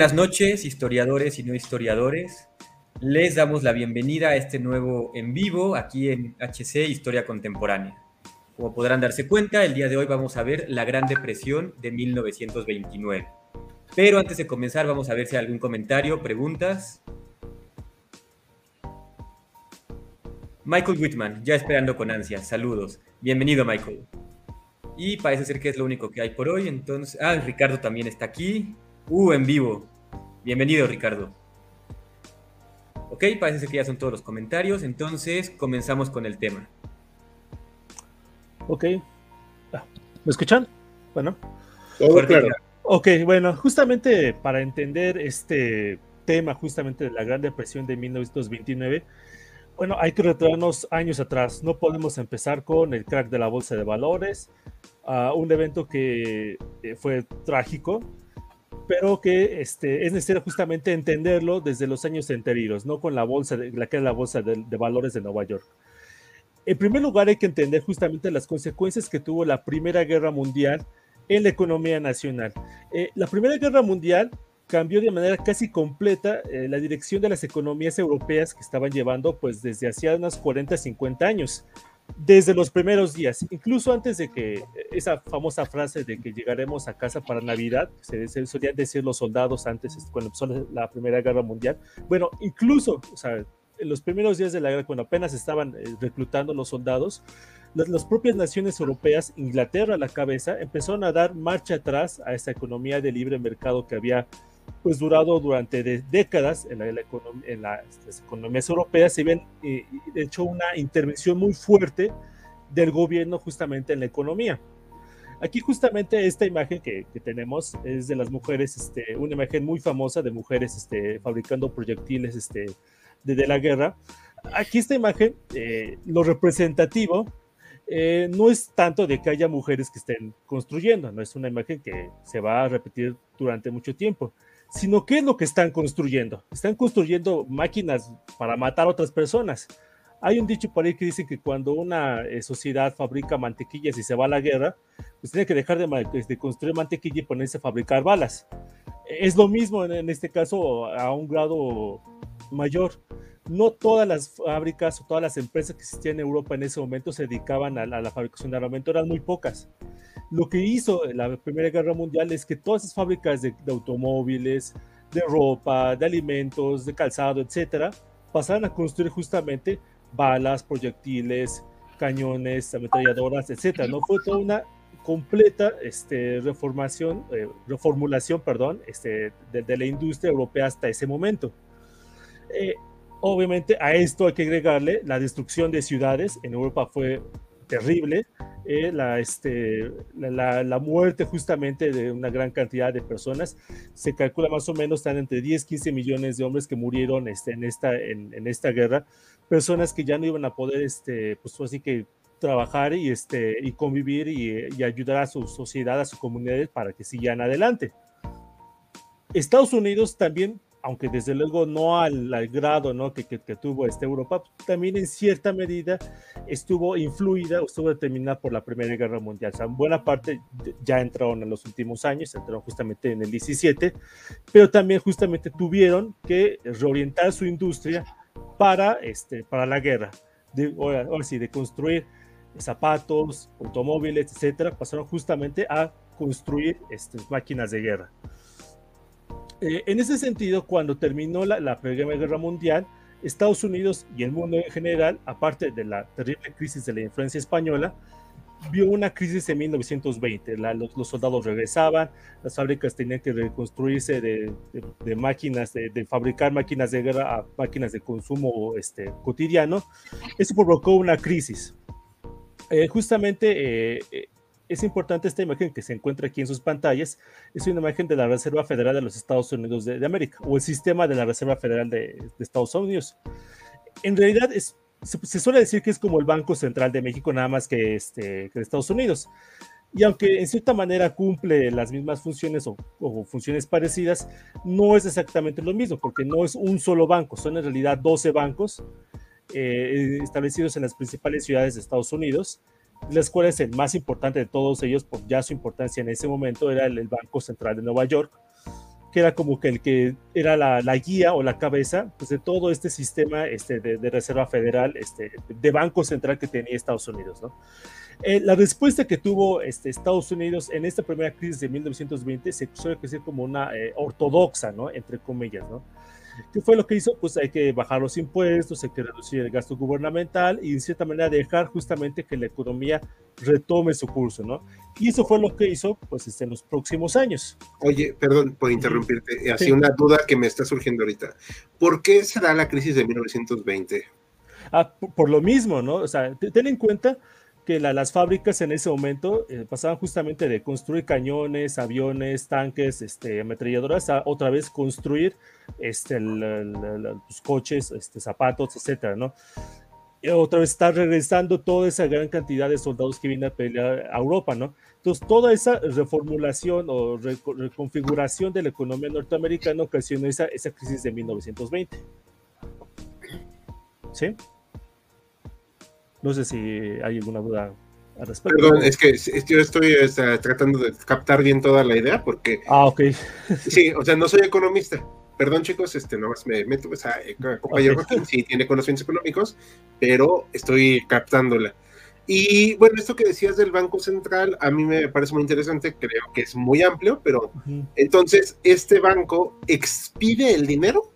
Buenas noches, historiadores y no historiadores. Les damos la bienvenida a este nuevo en vivo aquí en HC Historia Contemporánea. Como podrán darse cuenta, el día de hoy vamos a ver la Gran Depresión de 1929. Pero antes de comenzar, vamos a ver si hay algún comentario, preguntas. Michael Whitman, ya esperando con ansia. Saludos. Bienvenido, Michael. Y parece ser que es lo único que hay por hoy. Entonces, ah, Ricardo también está aquí. Uh, en vivo. Bienvenido, Ricardo. Ok, parece que ya son todos los comentarios, entonces comenzamos con el tema. Ok. Ah, ¿Me escuchan? Bueno. claro. Ok, bueno, justamente para entender este tema, justamente de la Gran Depresión de 1929, bueno, hay que retraernos años atrás. No podemos empezar con el crack de la bolsa de valores, uh, un evento que eh, fue trágico, pero que este, es necesario justamente entenderlo desde los años anteriores, no con la bolsa, de, la que es la bolsa de, valores de Nueva York. En primer lugar, hay que entender justamente las consecuencias que tuvo la Primera Guerra Mundial en la economía nacional. Eh, la Primera Guerra Mundial cambió de manera casi completa eh, la dirección de las economías europeas que estaban llevando pues desde hacía unos 40, 50 años desde los primeros días, incluso antes de que esa famosa frase de que llegaremos a casa para Navidad, se, solían decir los soldados antes, cuando empezó la Primera Guerra Mundial. Bueno, incluso, en los primeros días de la guerra, cuando apenas estaban eh, reclutando los soldados, las, las, propias naciones europeas, Inglaterra a la cabeza, empezaron a dar marcha atrás a esa economía de libre mercado que había pues durado durante décadas en, las economías europeas, se ven eh, hecho una intervención muy fuerte del gobierno justamente en la economía. Aquí justamente esta imagen que, tenemos es de las mujeres, este, una imagen muy famosa de mujeres este, fabricando proyectiles este, de, la guerra. Aquí esta imagen, eh, lo representativo, eh, no es tanto de que haya mujeres que estén construyendo, no es una imagen que se va a repetir durante mucho tiempo sino qué es lo que están construyendo. Están construyendo máquinas para matar a otras personas. Hay un dicho por ahí que dice que cuando una eh, sociedad fabrica mantequillas y se va a la guerra, pues tiene que dejar de, construir mantequilla y ponerse a fabricar balas. Es lo mismo en, este caso a un grado mayor. No todas las fábricas o todas las empresas que existían en Europa en ese momento se dedicaban a la fabricación de armamento, eran muy pocas lo que hizo la Primera Guerra Mundial es que todas esas fábricas de, automóviles, de ropa, de alimentos, de calzado, etcétera, pasaron a construir justamente balas, proyectiles, cañones, ametralladoras, etcétera. No fue toda una completa este, reformación, eh, reformulación, perdón, este, de, la industria europea hasta ese momento. Eh, obviamente a esto hay que agregarle la destrucción de ciudades. En Europa fue terrible. Eh, la, este, la, la, muerte justamente de una gran cantidad de personas. Se calcula más o menos están entre 10, 15 millones de hombres que murieron este, en, esta, en, en, esta guerra, personas que ya no iban a poder, este, pues así que trabajar y, este, y convivir y, y ayudar a su sociedad, a sus comunidades para que sigan adelante. Estados Unidos también aunque desde luego no al, grado ¿no? Que, que, tuvo esta Europa, también en cierta medida estuvo influida estuvo determinada por la Primera Guerra Mundial. O sea, en buena parte ya entraron en los últimos años, entraron justamente en el 17, pero también justamente tuvieron que reorientar su industria para, este, para la guerra. De, ahora, sí, de construir zapatos, automóviles, etcétera, pasaron justamente a construir estas máquinas de guerra. Eh, en ese sentido, cuando terminó la, Primera Guerra Mundial, Estados Unidos y el mundo en general, aparte de la terrible crisis de la influencia española, vio una crisis en 1920. los, soldados regresaban, las fábricas tenían que reconstruirse de, máquinas, de, fabricar máquinas de guerra a máquinas de consumo este, cotidiano. Eso provocó una crisis. Eh, justamente eh, es importante esta imagen que se encuentra aquí en sus pantallas. Es una imagen de la Reserva Federal de los Estados Unidos de, América o el sistema de la Reserva Federal de, de Estados Unidos. En realidad es se, suele decir que es como el Banco Central de México, nada más que, este, que de Estados Unidos. Y aunque en cierta manera cumple las mismas funciones o, funciones parecidas, no es exactamente lo mismo, porque no es un solo banco, son en realidad 12 bancos eh, establecidos en las principales ciudades de Estados Unidos, las cuales el más importante de todos ellos, por ya su importancia en ese momento, era el Banco Central de Nueva York, que era como que el que era la, guía o la cabeza pues, de todo este sistema este, de, Reserva Federal, este, de Banco Central que tenía Estados Unidos. ¿no? Eh, la respuesta que tuvo este, Estados Unidos en esta primera crisis de 1920 se suele decir como una eh, ortodoxa, ¿no? entre comillas. ¿no? ¿Qué fue lo que hizo? Pues hay que bajar los impuestos, hay que reducir el gasto gubernamental y en cierta manera dejar justamente que la economía retome su curso, ¿no? Y eso fue lo que hizo, pues, este, en los próximos años. Oye, perdón por interrumpirte, así una duda que me está surgiendo ahorita. ¿Por qué se da la crisis de 1920? Ah, por, lo mismo, ¿no? O sea, ten en cuenta que las fábricas en ese momento eh, pasaban justamente de construir cañones, aviones, tanques, este, ametralladoras, a otra vez construir este, los coches, este, zapatos, etcétera, ¿no? Y otra vez está regresando toda esa gran cantidad de soldados que vienen a pelear a Europa, ¿no? Entonces, toda esa reformulación o reconfiguración de la economía norteamericana ocasionó esa, esa crisis de 1920. ¿Sí? No sé si hay alguna duda al respecto. Perdón, es que yo estoy tratando de captar bien toda la idea porque... Ah, ok. sí, o sea, no soy economista. Perdón, chicos, este, nomás me meto, o sea, compañero Joaquín sí tiene conocimientos económicos, pero estoy captándola. Y bueno, esto que decías del Banco Central, a mí me parece muy interesante, creo que es muy amplio, pero entonces, ¿este banco expide el dinero?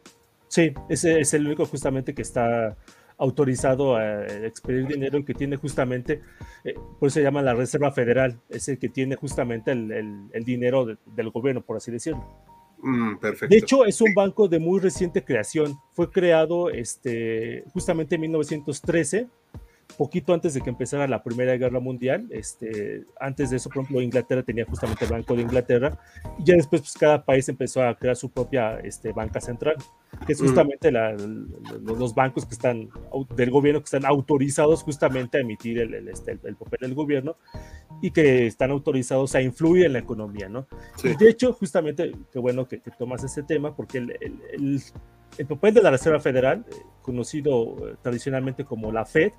Sí, ese es el único justamente que está autorizado a expedir dinero y que tiene justamente, eh, por eso se llama la Reserva Federal, es el que tiene justamente el, dinero del gobierno, por así decirlo. Mm, de hecho, es un banco de muy reciente creación. Fue creado este, justamente en 1913 poquito antes de que empezara la Primera Guerra Mundial. Este, antes de eso, por ejemplo, Inglaterra tenía justamente el Banco de Inglaterra y ya después pues, cada país empezó a crear su propia este, banca central, que es justamente los bancos que están del gobierno que están autorizados justamente a emitir el, este, el, papel del gobierno y que están autorizados a influir en la economía, ¿no? Y de hecho, justamente, qué bueno que, tomas ese tema porque el, el papel de la Reserva Federal, eh, conocido eh, tradicionalmente como la Fed,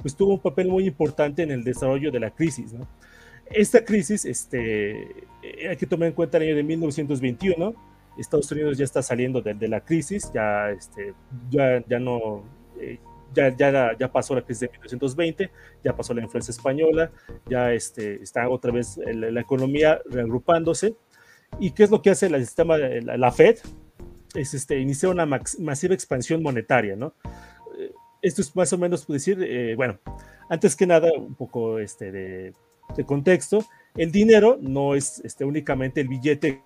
pues tuvo un papel muy importante en el desarrollo de la crisis. ¿no? Esta crisis, este, eh, hay que tomar en cuenta el año de 1921, Estados Unidos ya está saliendo de, la crisis, ya, este, ya, ya no... Eh, ya, ya, ya, pasó la crisis de 1920, ya pasó la influencia española, ya este, está otra vez la, economía reagrupándose. ¿Y qué es lo que hace el sistema, la, la Fed? Es este, iniciar una masiva expansión monetaria, ¿no? Esto es más o menos decir, eh, bueno, antes que nada, un poco este, de, contexto, el dinero no es este, únicamente el billete.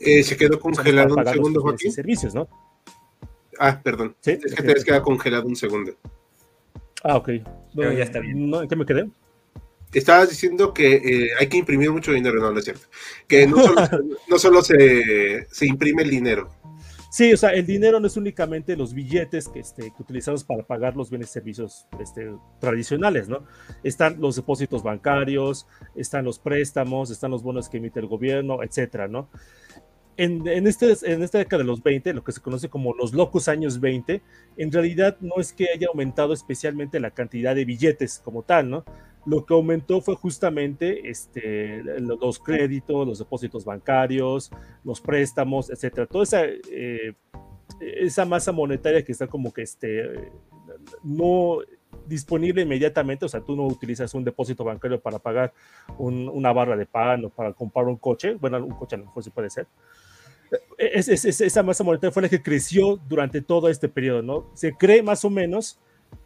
Eh, se quedó congelado un segundo, Joaquín. Servicios, ¿no? Ah, perdón. ¿Sí? Es que te has quedado congelado un segundo. Ah, ok. No, ya está bien. ¿En qué me quedé? Estabas diciendo que eh, hay que imprimir mucho dinero, no, no es cierto. Que no solo, no solo se, se imprime el dinero, Sí, o sea, el dinero no es únicamente los billetes que, este, que utilizamos para pagar los bienes y servicios este, tradicionales, ¿no? Están los depósitos bancarios, están los préstamos, están los bonos que emite el gobierno, etcétera, ¿no? En, en, este, en esta década de los 20, lo que se conoce como los locos años 20, en realidad no es que haya aumentado especialmente la cantidad de billetes como tal, ¿no? Lo que aumentó fue justamente este, los créditos, los depósitos bancarios, los préstamos, etcétera. Toda esa, eh, esa masa monetaria que está como que este, no disponible inmediatamente, o sea, tú no utilizas un depósito bancario para pagar una barra de pan o para comprar un coche, bueno, un coche a lo mejor sí puede ser. esa masa monetaria fue la que creció durante todo este periodo, ¿no? Se cree más o menos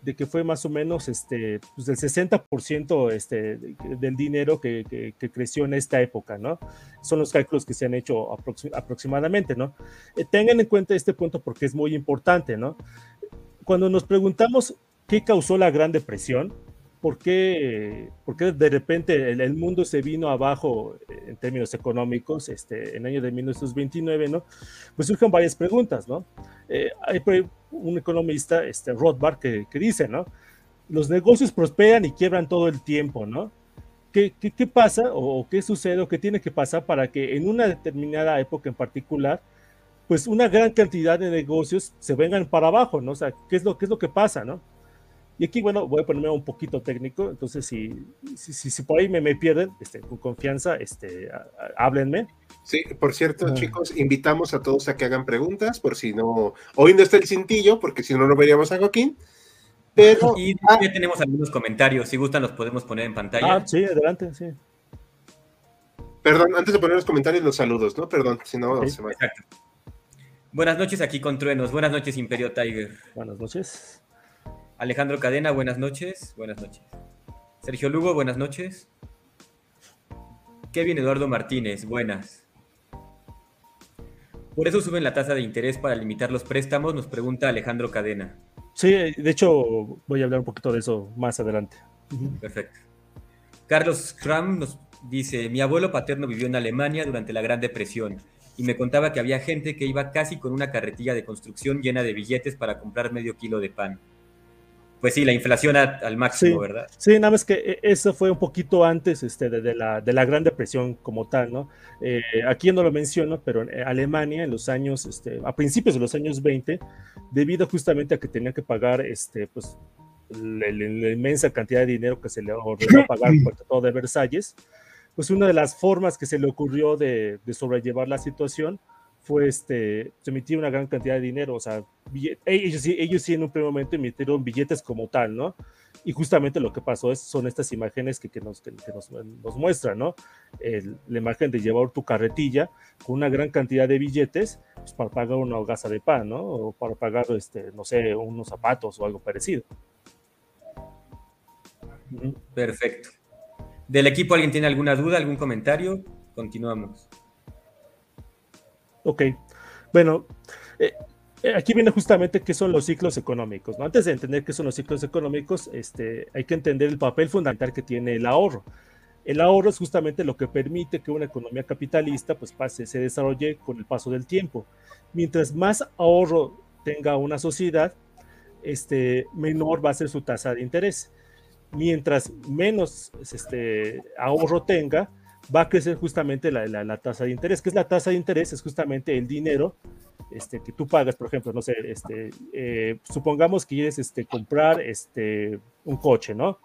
de que fue más o menos este, pues el 60% este, del dinero que, creció en esta época, ¿no? Son los cálculos que se han hecho aproximadamente, ¿no? Eh, tengan en cuenta este punto porque es muy importante, ¿no? Cuando nos preguntamos qué causó la Gran Depresión, ¿por qué, de repente el, mundo se vino abajo en términos económicos este, en el año de 1929, ¿no? Pues surgen varias preguntas, ¿no? Eh, hay un economista, este, Rothbard, que, dice, ¿no? Los negocios prosperan y quiebran todo el tiempo, ¿no? ¿Qué, qué, pasa o, qué sucede o qué tiene que pasar para que en una determinada época en particular, pues una gran cantidad de negocios se vengan para abajo, ¿no? O sea, ¿qué es lo, qué es lo que pasa, ¿no? Y aquí, bueno, voy a ponerme un poquito técnico, entonces si, si, si, por ahí me, me pierden, este, con confianza, este, háblenme. Sí, por cierto, ah. chicos, invitamos a todos a que hagan preguntas, por si no, hoy no está el cintillo, porque si no, no veríamos a Joaquín. Pero, y ah. ya tenemos algunos comentarios, si gustan los podemos poner en pantalla. Ah, sí, adelante, sí. Perdón, antes de poner los comentarios, los saludos, ¿no? Perdón, si no, se va. Exacto. Buenas noches aquí con Truenos, buenas noches Imperio Tiger. Buenas noches. Alejandro Cadena, buenas noches. Buenas noches. Sergio Lugo, buenas noches. Kevin Eduardo Martínez, buenas. Por eso suben la tasa de interés para limitar los préstamos, nos pregunta Alejandro Cadena. Sí, de hecho voy a hablar un poquito de eso más adelante. Perfecto. Carlos Kram nos dice, mi abuelo paterno vivió en Alemania durante la Gran Depresión y me contaba que había gente que iba casi con una carretilla de construcción llena de billetes para comprar medio kilo de pan pues sí, la inflación al máximo, ¿verdad? Sí, nada más que eh, eso fue un poquito antes este, de, la, de la Gran Depresión como tal, ¿no? Eh, aquí no lo menciono, pero en Alemania en los años, este, a principios de los años 20, debido justamente a que tenía que pagar, este, pues, la, inmensa cantidad de dinero que se le ordenó pagar por el Tratado de Versalles, pues una de las formas que se le ocurrió de, de sobrellevar la situación fue este, se emitía una gran cantidad de dinero, o sea, ellos, ellos sí en un primer momento emitieron billetes como tal, ¿no? Y justamente lo que pasó es, son estas imágenes que, que, nos, que, nos, nos, muestran, ¿no? la imagen de llevar tu carretilla con una gran cantidad de billetes pues, para pagar una hogaza de pan, ¿no? O para pagar, este, no sé, unos zapatos o algo parecido. Perfecto. ¿Del equipo alguien tiene alguna duda, algún comentario? Continuamos. Ok, bueno, eh, eh, aquí viene justamente qué son los ciclos económicos. Antes de entender qué son los ciclos económicos, este, hay que entender el papel fundamental que tiene el ahorro. El ahorro es justamente lo que permite que una economía capitalista pues, pase, se desarrolle con el paso del tiempo. Mientras más ahorro tenga una sociedad, este, menor va a ser su tasa de interés. Mientras menos este, ahorro tenga, va a crecer justamente la, la, tasa de interés. ¿Qué es la tasa de interés? Es justamente el dinero este, que tú pagas, por ejemplo, no sé, este, eh, supongamos que quieres este, comprar este, un coche, ¿no?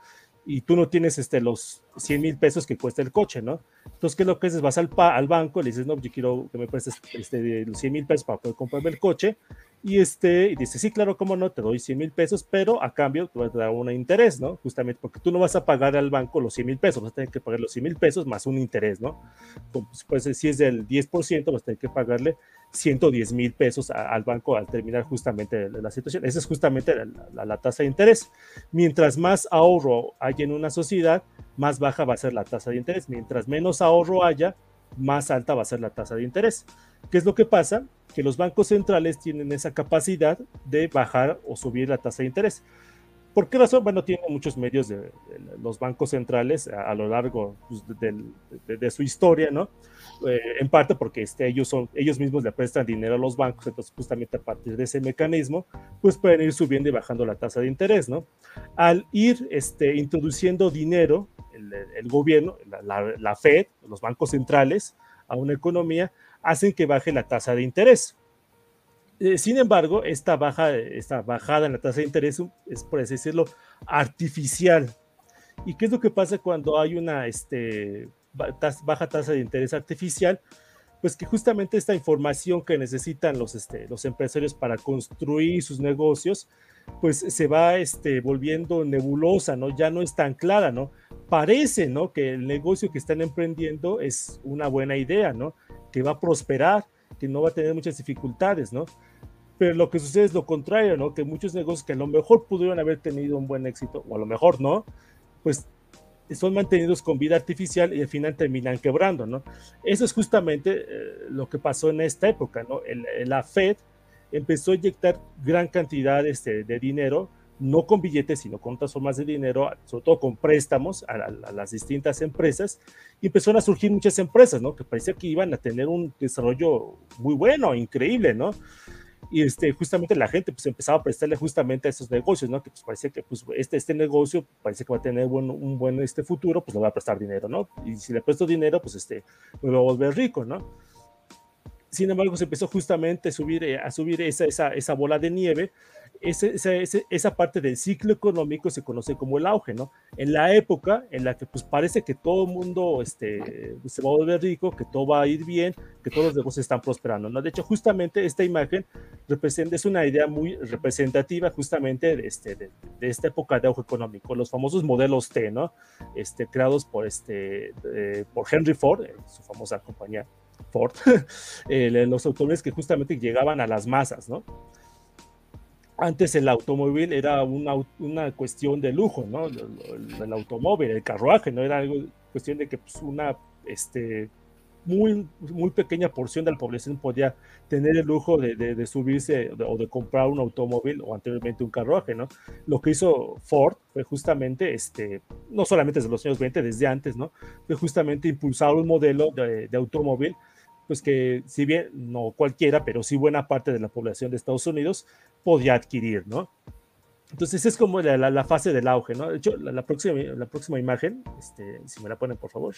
Y tú no tienes este, los 100 mil pesos que cuesta el coche, ¿no? Entonces, ¿qué es lo que haces? Vas al, al banco, le dices, no, yo quiero que me prestes este, los 100 mil pesos para poder comprarme el coche. Y, este, y dice, sí, claro, cómo no, te doy 100 mil pesos, pero a cambio te vas a dar un interés, ¿no? Justamente porque tú no vas a pagar al banco los 100 mil pesos, vas a tener que pagar los 100 mil pesos más un interés, ¿no? Pues, pues, si es del 10%, vas a tener que pagarle 110 mil pesos al banco al terminar justamente la situación. Esa es justamente la, la, tasa de interés. Mientras más ahorro hay en una sociedad, más baja va a ser la tasa de interés. Mientras menos ahorro haya, más alta va a ser la tasa de interés. ¿Qué es lo que pasa? Que los bancos centrales tienen esa capacidad de bajar o subir la tasa de interés. ¿Por qué razón? Bueno, tienen muchos medios de, los bancos centrales a, lo largo pues, de, su historia, ¿no? Eh, en parte porque este, ellos, son, ellos mismos le prestan dinero a los bancos, entonces justamente a partir de ese mecanismo, pues pueden ir subiendo y bajando la tasa de interés, ¿no? Al ir este, introduciendo dinero, el, gobierno, la, la Fed, los bancos centrales, a una economía, hacen que baje la tasa de interés. Eh, sin embargo, esta, baja, esta bajada en la tasa de interés es, por así decirlo, artificial. ¿Y qué es lo que pasa cuando hay una este, baja tasa de interés artificial? Pues que justamente esta información que necesitan los, este, los empresarios para construir sus negocios, pues se va este, volviendo nebulosa, ¿no? Ya no es tan clara, ¿no? Parece, ¿no? Que el negocio que están emprendiendo es una buena idea, ¿no? que va a prosperar, que no va a tener muchas dificultades, ¿no? pero lo que sucede es lo contrario, ¿no? Que muchos negocios que a lo mejor pudieron haber tenido un buen éxito, o a lo mejor no, pues son mantenidos con vida artificial y al final terminan quebrando, ¿no? Eso es justamente eh, lo que pasó en esta época, ¿no? la Fed empezó a inyectar gran cantidad este, de dinero, no con billetes, sino con otras formas de dinero, sobre todo con préstamos a, las distintas empresas, y empezaron a surgir muchas empresas, ¿no? Que parecía que iban a tener un desarrollo muy bueno, increíble, ¿no? y este, justamente la gente pues empezaba a prestarle justamente a esos negocios, ¿no? Que pues parece que pues este, este negocio parece que va a tener un buen este futuro, pues le va a prestar dinero, ¿no? Y si le presto dinero, pues este, me va a volver rico, ¿no? Sin embargo, se empezó justamente a subir, eh, a subir esa, esa, esa bola de nieve esa, parte del ciclo económico se conoce como el auge, ¿no? En la época en la que pues parece que todo el mundo este, se va a volver rico, que todo va a ir bien, que todos los negocios están prosperando, ¿no? De hecho, justamente esta imagen representa, es una idea muy representativa justamente de, este, de, esta época de auge económico, los famosos modelos T, ¿no? Este, creados por, este, por Henry Ford, su famosa compañía Ford, los automóviles que justamente llegaban a las masas, ¿no? Antes el automóvil era una, una cuestión de lujo, ¿no? El, automóvil, el carruaje, ¿no? Era algo, cuestión de que pues, una este, muy, muy pequeña porción de la población podía tener el lujo de, de, subirse o de comprar un automóvil o anteriormente un carruaje, ¿no? Lo que hizo Ford fue justamente, este, no solamente desde los años 20, desde antes, ¿no? Fue justamente impulsar un modelo de, de automóvil pues que si bien no cualquiera, pero sí buena parte de la población de Estados Unidos podía adquirir, ¿no? Entonces es como la, la, fase del auge, ¿no? Hecho, la, la, próxima, la próxima imagen, este, si me la ponen por favor,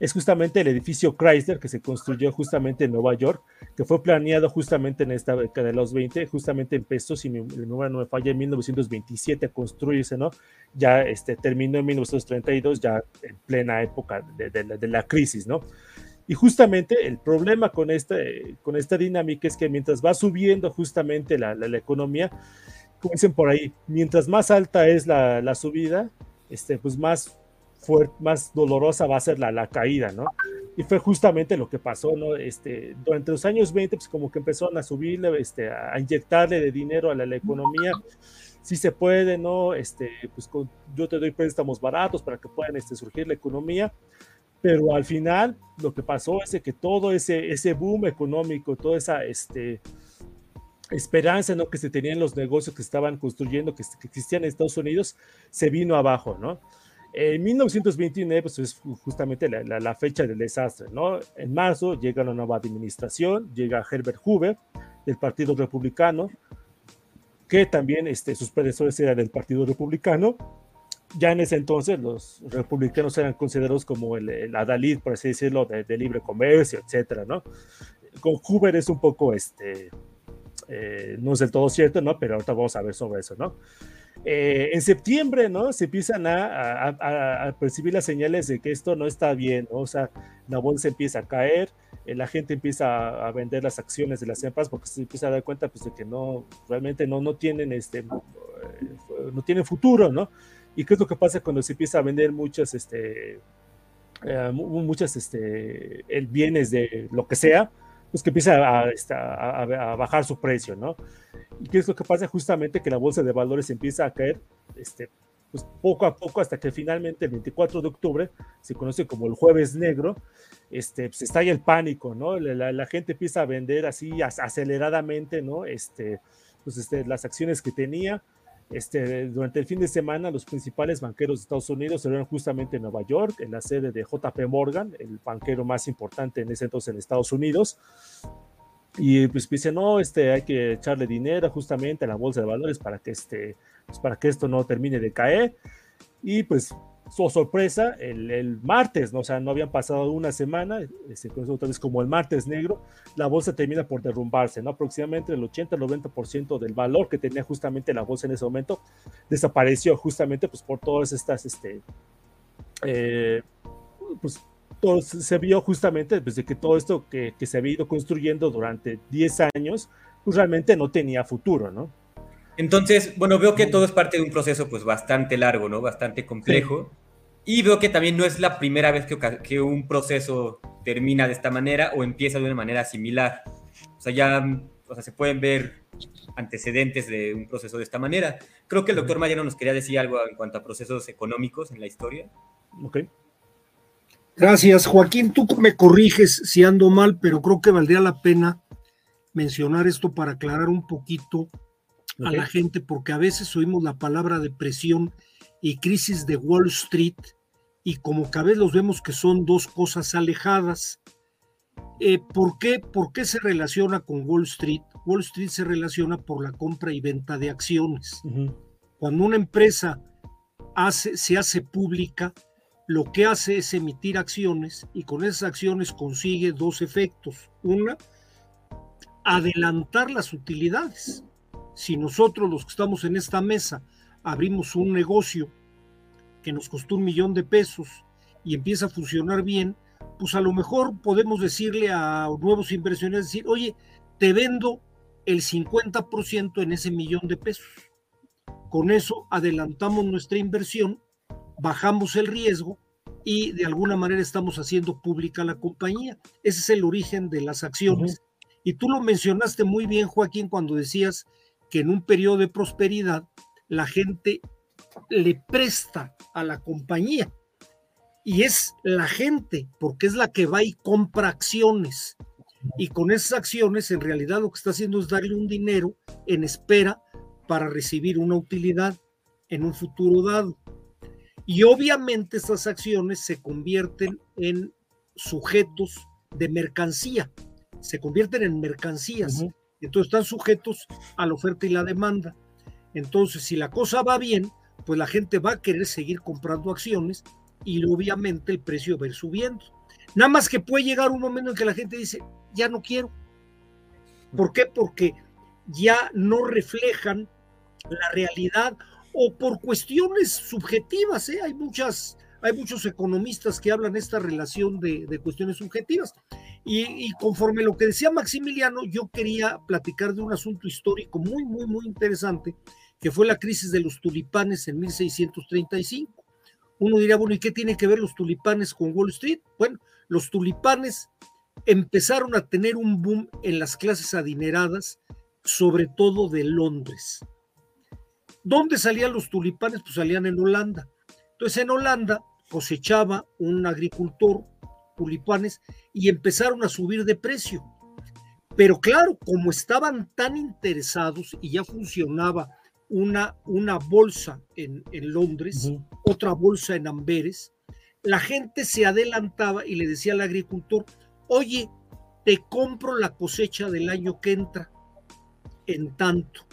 es justamente el edificio Chrysler que se construyó justamente en Nueva York, que fue planeado justamente en esta década de los 20, justamente empezó, si mi, número no me falla, en 1927 a construirse, ¿no? Ya este, terminó en 1932, ya en plena época de, de, de la crisis, ¿no? Y justamente el problema con, este, con esta dinámica es que mientras va subiendo justamente la, la, economía, como dicen por ahí, mientras más alta es la, la subida, este, pues más fuerte, más dolorosa va a ser la, la, caída, ¿no? Y fue justamente lo que pasó, ¿no? Este, durante los años 20, pues como que empezaron a subirle, este, a inyectarle de dinero a la, economía. Si se puede, ¿no? Este, pues yo te doy préstamos baratos para que puedan este, surgir la economía pero al final lo que pasó es que todo ese, ese boom económico, toda esa este, esperanza ¿no? que se tenía en los negocios que estaban construyendo, que, existían en Estados Unidos, se vino abajo, ¿no? En 1929 pues, es justamente la, la, fecha del desastre, ¿no? En marzo llega la nueva administración, llega Herbert Hoover del Partido Republicano, que también este, sus predecesores eran del Partido Republicano, ya en ese entonces los republicanos eran considerados como el, adalid, por así decirlo, de, libre comercio, etcétera, ¿no? Con Hoover es un poco, este, eh, no es del todo cierto, ¿no? Pero ahorita vamos a ver sobre eso, ¿no? Eh, en septiembre, ¿no? Se empiezan a, a, percibir las señales de que esto no está bien, ¿no? O sea, la bolsa empieza a caer, eh, la gente empieza a, vender las acciones de las empresas porque se empieza a dar cuenta, pues, de que no, realmente no, no tienen, este, no tienen futuro, ¿no? ¿Y qué es lo que pasa cuando se empieza a vender muchas, este, eh, este, bienes de lo que sea? Pues que empieza este, a, bajar su precio, ¿no? ¿Y qué es lo que pasa? Justamente que la bolsa de valores empieza a caer, este, pues poco a poco hasta que finalmente el 24 de octubre se conoce como el jueves negro, este, pues estalla el pánico, ¿no? La, la, gente empieza a vender así aceleradamente, ¿no? Este, pues este, las acciones que tenía, este, durante el fin de semana, los principales banqueros de Estados Unidos se reunieron justamente en Nueva York, en la sede de JP Morgan, el banquero más importante en ese entonces en Estados Unidos. Y pues dicen, no, este, hay que echarle dinero justamente a la bolsa de valores para que, este, pues, para que esto no termine de caer. Y pues su sorpresa, el, martes, ¿no? o sea, no habían pasado una semana, se conoce otra vez como el martes negro, la bolsa termina por derrumbarse, ¿no? Aproximadamente el 80 al 90% del valor que tenía justamente la bolsa en ese momento desapareció justamente pues por todas estas, este, eh, pues todo, se vio justamente desde que todo esto que, que se había ido construyendo durante 10 años, pues realmente no tenía futuro, ¿no? Entonces, bueno, veo que todo es parte de un proceso pues bastante largo, ¿no? Bastante complejo. Y veo que también no es la primera vez que, que, un proceso termina de esta manera o empieza de una manera similar. O sea, ya o sea, se pueden ver antecedentes de un proceso de esta manera. Creo que el doctor Mayano nos quería decir algo en cuanto a procesos económicos en la historia. Ok. Gracias, Joaquín. Tú me corriges si ando mal, pero creo que valdría la pena mencionar esto para aclarar un poquito a la gente, porque a veces oímos la palabra depresión y crisis de Wall Street y como que a veces los vemos que son dos cosas alejadas. Eh, ¿por, qué? ¿Por qué se relaciona con Wall Street? Wall Street se relaciona por la compra y venta de acciones. Cuando una empresa hace, se hace pública, lo que hace es emitir acciones y con esas acciones consigue dos efectos. Una, adelantar las utilidades. Si nosotros los que estamos en esta mesa abrimos un negocio que nos costó un millón de pesos y empieza a funcionar bien, pues a lo mejor podemos decirle a nuevos inversionistas, decir, oye, te vendo el 50% en ese millón de pesos. Con eso adelantamos nuestra inversión, bajamos el riesgo y de alguna manera estamos haciendo pública la compañía. Ese es el origen de las acciones. Y tú lo mencionaste muy bien, Joaquín, cuando decías que en un periodo de prosperidad la gente le presta a la compañía. Y es la gente, porque es la que va y compra acciones. Y con esas acciones, en realidad lo que está haciendo es darle un dinero en espera para recibir una utilidad en un futuro dado. Y obviamente estas acciones se convierten en sujetos de mercancía, se convierten en mercancías. Entonces están sujetos a la oferta y la demanda. Entonces, si la cosa va bien, pues la gente va a querer seguir comprando acciones y obviamente el precio va a ir subiendo. Nada más que puede llegar un momento en que la gente dice, ya no quiero. ¿Por qué? Porque ya no reflejan la realidad o por cuestiones subjetivas. ¿eh? Hay, muchas, hay muchos economistas que hablan esta relación de, de cuestiones subjetivas. Y, y, conforme lo que decía Maximiliano, yo quería platicar de un asunto histórico muy, muy, muy interesante que fue la crisis de los tulipanes en 1635. Uno diría, bueno, ¿y qué tiene que ver los tulipanes con Wall Street? Bueno, los tulipanes empezaron a tener un boom en las clases adineradas, sobre todo de Londres. ¿Dónde salían los tulipanes? Pues salían en Holanda. Entonces en Holanda cosechaba un agricultor tulipanes y empezaron a subir de precio. Pero claro, como estaban tan interesados y ya funcionaba una, una bolsa en, en Londres, otra bolsa en Amberes, la gente se adelantaba y le decía al agricultor, oye, te compro la cosecha del año que entra en tanto.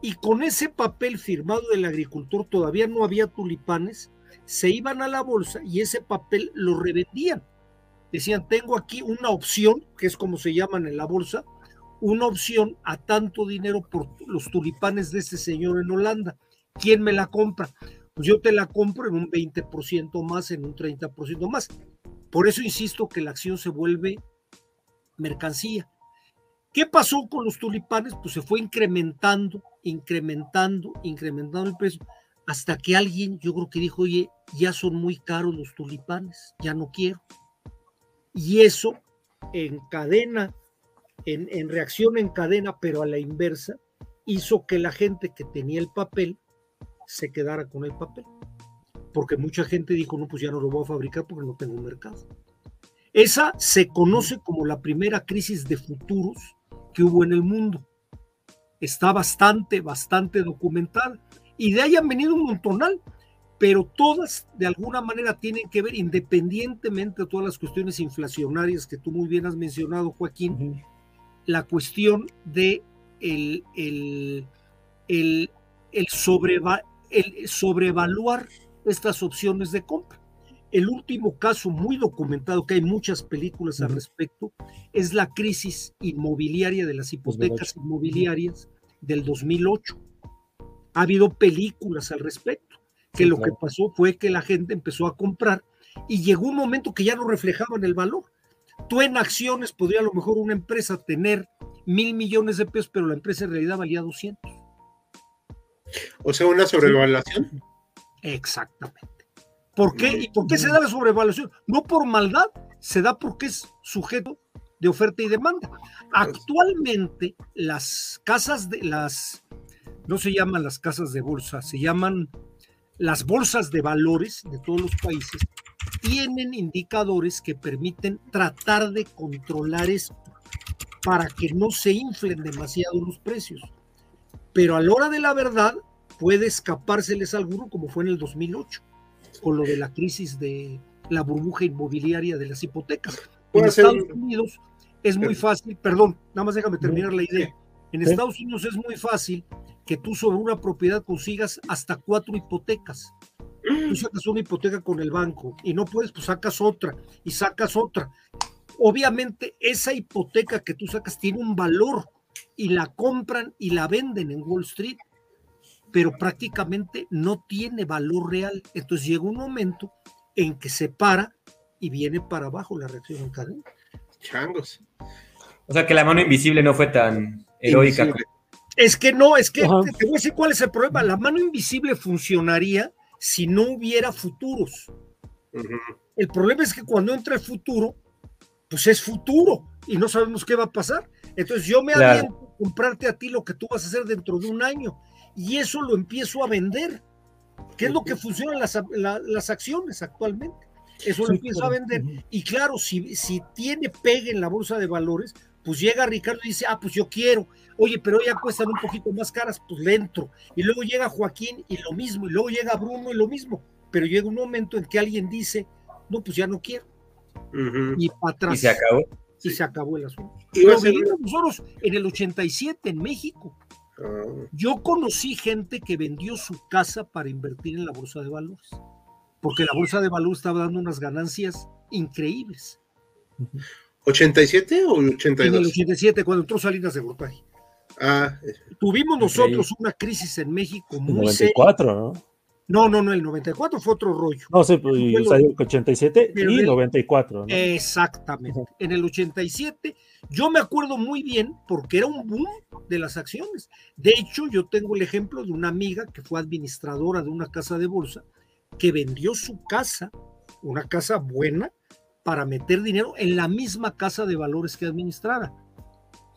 Y con ese papel firmado del agricultor, todavía no había tulipanes, se iban a la bolsa y ese papel lo revendían. Decían, tengo aquí una opción, que es como se llaman en la bolsa, una opción a tanto dinero por los tulipanes de este señor en Holanda. ¿Quién me la compra? Pues yo te la compro en un 20% más, en un 30% más. Por eso insisto que la acción se vuelve mercancía. ¿Qué pasó con los tulipanes? Pues se fue incrementando, incrementando, incrementando el precio, hasta que alguien, yo creo que dijo, oye, ya son muy caros los tulipanes, ya no quiero. Y eso encadena en, reacción en cadena, pero a la inversa, hizo que la gente que tenía el papel se quedara con el papel. Porque mucha gente dijo, no, pues ya no lo voy a fabricar porque no tengo mercado. Esa se conoce como la primera crisis de futuros que hubo en el mundo. Está bastante, bastante documentada. Y de ahí han venido un montonal, pero todas de alguna manera tienen que ver, independientemente de todas las cuestiones inflacionarias que tú muy bien has mencionado, Joaquín, la cuestión de el, el, el, el, el sobrevaluar estas opciones de compra. El último caso muy documentado, que hay muchas películas al respecto, es la crisis inmobiliaria de las hipotecas inmobiliarias del 2008. Ha habido películas al respecto, que lo que pasó fue que la gente empezó a comprar y llegó un momento que ya no reflejaban el valor. Tú en acciones podría a lo mejor una empresa tener mil millones de pesos, pero la empresa en realidad valía 200. O sea, una sobrevaluación. Exactamente. ¿Por qué? ¿Y por qué se da la sobrevaluación? No por maldad, se da porque es sujeto de oferta y demanda. Actualmente las casas de las, no se llaman las casas de bolsa, se llaman las bolsas de valores de todos los países, tienen indicadores que permiten tratar de controlar esto para que no se inflen demasiado los precios. Pero a la hora de la verdad puede escapárseles alguno como fue en el 2008, con lo de la crisis de la burbuja inmobiliaria de las hipotecas. En Estados Unidos es muy fácil, perdón, nada más déjame terminar la idea. En Estados Unidos es muy fácil que tú sobre una propiedad consigas hasta cuatro hipotecas. Tú sacas una hipoteca con el banco y no puedes, pues sacas otra y sacas otra. Obviamente esa hipoteca que tú sacas tiene un valor y la compran y la venden en Wall Street, pero prácticamente no tiene valor real. Entonces llega un momento en que se para y viene para abajo la reacción en cadena. Changos. O sea que la mano invisible no fue tan heroica. Es que no, es que te voy a decir cuál es el problema. La mano invisible funcionaría si no hubiera futuros. El problema es que cuando entra el futuro, pues es futuro y no sabemos qué va a pasar. Entonces yo me claro. a comprarte a ti lo que tú vas a hacer dentro de un año y eso lo empiezo a vender. ¿Qué es lo que funcionan las, las acciones actualmente? Eso lo empiezo a vender. Y claro, si, si tiene pegue en la bolsa de valores, pues llega Ricardo y dice, ah, pues yo quiero, oye, pero ya cuestan un poquito más caras, pues le entro. Y luego llega Joaquín y lo mismo, y luego llega Bruno y lo mismo. Pero llega un momento en que alguien dice, no, pues ya no quiero. Y para atrás. Y se acabó. Y se acabó el asunto. Y lo vivimos nosotros en el 87 en México. Ah. Yo conocí gente que vendió su casa para invertir en la bolsa de valores, porque la bolsa de valores estaba dando unas ganancias increíbles. ¿87 o 82? En el 87, cuando entró Salinas de Gortari. Ah, Tuvimos nosotros una crisis en México muy 94, ¿no? No, no, no, el 94 fue otro rollo. No, sí, pues, y, el 87 y el 94. ¿no? Exactamente. En el 87, yo me acuerdo muy bien porque era un boom de las acciones. De hecho, yo tengo el ejemplo de una amiga que fue administradora de una casa de bolsa que vendió su casa, una casa buena, para meter dinero en la misma casa de valores que administrara.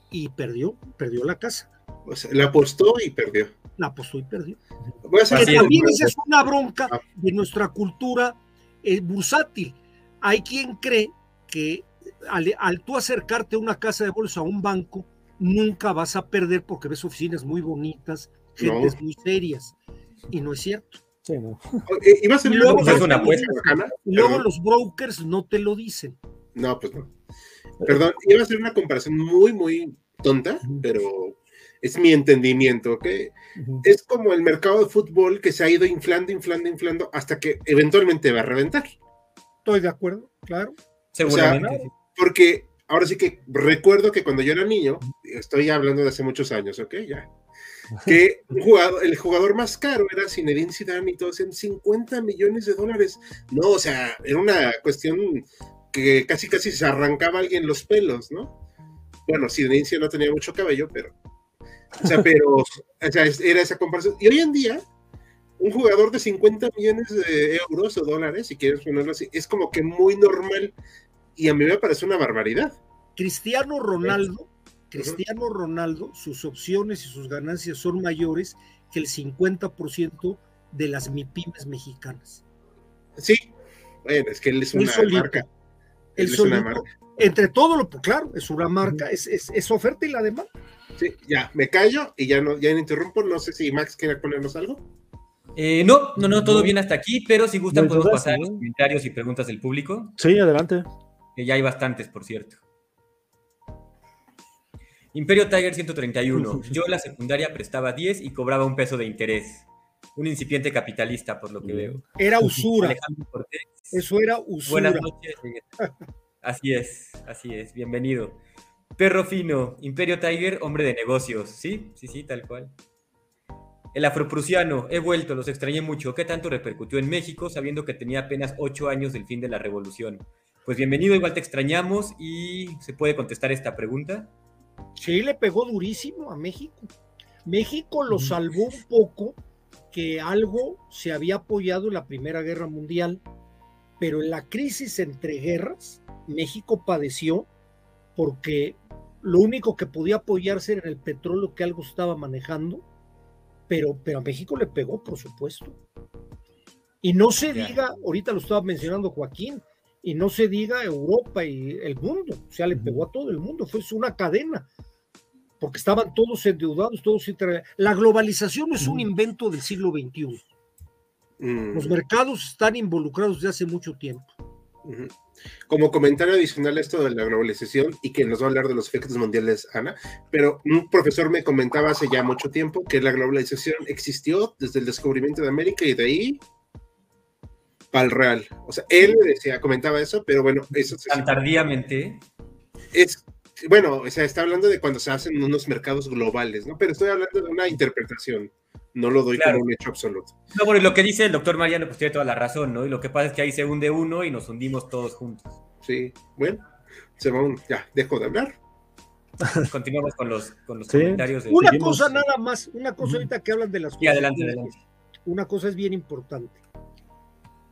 Y perdió, perdió la casa. O sea, le apostó y perdió. La apostó y perdió. también esa es una bronca ah. de nuestra cultura eh, bursátil. Hay quien cree que al, al, tú acercarte a una casa de bolsa, a un banco, nunca vas a perder porque ves oficinas muy bonitas, gentes muy serias. Y no es cierto. Sí, no. Iba a ser luego, una apuesta luego los brokers no te lo dicen. No, pues no. Perdón, iba a ser una comparación muy, muy tonta, pero es mi entendimiento, ¿ok? Es como el mercado de fútbol que se ha ido inflando, inflando, inflando, hasta que eventualmente va a reventar. Estoy de acuerdo, claro. Seguramente. porque ahora sí que recuerdo que cuando yo era niño, estoy hablando de hace muchos años, ¿ok? Ya que el jugador más caro era Zinedine Zidane y todos en 50 millones de dólares. No, o sea, era una cuestión que casi casi se arrancaba alguien los pelos, ¿no? Bueno, Zinedine no tenía mucho cabello, pero o sea, pero o sea, era esa comparación. Y hoy en día un jugador de 50 millones de euros o dólares, si quieres ponerlo así, es como que muy normal y a mí me parece una barbaridad. Cristiano Ronaldo Cristiano Ronaldo, sus opciones y sus ganancias son mayores que el 50% de las MIPIMES mexicanas. Sí, bueno, es que él es una marca. Él es una marca. Entre todo lo, claro, es una marca, es, es, oferta y la demanda. Sí, ya, me callo y ya no, ya no interrumpo. No sé si Max quiere ponernos algo. Eh, no, no, no, todo bien hasta aquí, pero si gustan podemos pasar a los comentarios y preguntas del público. Sí, adelante. Que ya hay bastantes, por cierto. Imperio Tiger 131. Yo la secundaria prestaba 10 y cobraba un peso de interés. Un incipiente capitalista, por lo que veo. Era usura. Eso era usura. Buenas noches. Así es, así es. Bienvenido. Perro fino, Imperio Tiger, hombre de negocios. Sí, sí, sí, tal cual. El afroprusiano, he vuelto, los extrañé mucho. ¿Qué tanto repercutió en México sabiendo que tenía apenas 8 años del fin de la revolución? Pues bienvenido, igual te extrañamos y se puede contestar esta pregunta. Sí, le pegó durísimo a México. México lo salvó un poco que algo se había apoyado en la Primera Guerra Mundial, pero en la crisis entre guerras, México padeció porque lo único que podía apoyarse era el petróleo que algo estaba manejando, pero, pero a México le pegó, por supuesto. Y no se diga, ahorita lo estaba mencionando Joaquín, y no se diga Europa y el mundo, o sea, le pegó a todo el mundo, fue una cadena, porque estaban todos endeudados, todos La globalización es un invento del siglo XXI. Mm. Los mercados están involucrados desde hace mucho tiempo. Como comentario adicional a esto de la globalización y que nos va a hablar de los efectos mundiales, Ana, pero un profesor me comentaba hace ya mucho tiempo que la globalización existió desde el descubrimiento de América y de ahí para el real. O sea, él decía, comentaba eso, pero bueno, eso Tan tardíamente. Es, bueno, o sea, está hablando de cuando se hacen unos mercados globales, ¿no? Pero estoy hablando de una interpretación. No lo doy como un hecho absoluto. No, bueno, lo que dice el doctor Mariano, pues tiene toda la razón, ¿no? Y lo que pasa es que ahí se hunde uno y nos hundimos todos juntos. Sí, bueno, se va ya, dejo de hablar. Continuamos con los, con los comentarios. De... Una cosa nada más, una cosa ahorita que hablan de las cosas. Sí, adelante, adelante. Una cosa es bien importante.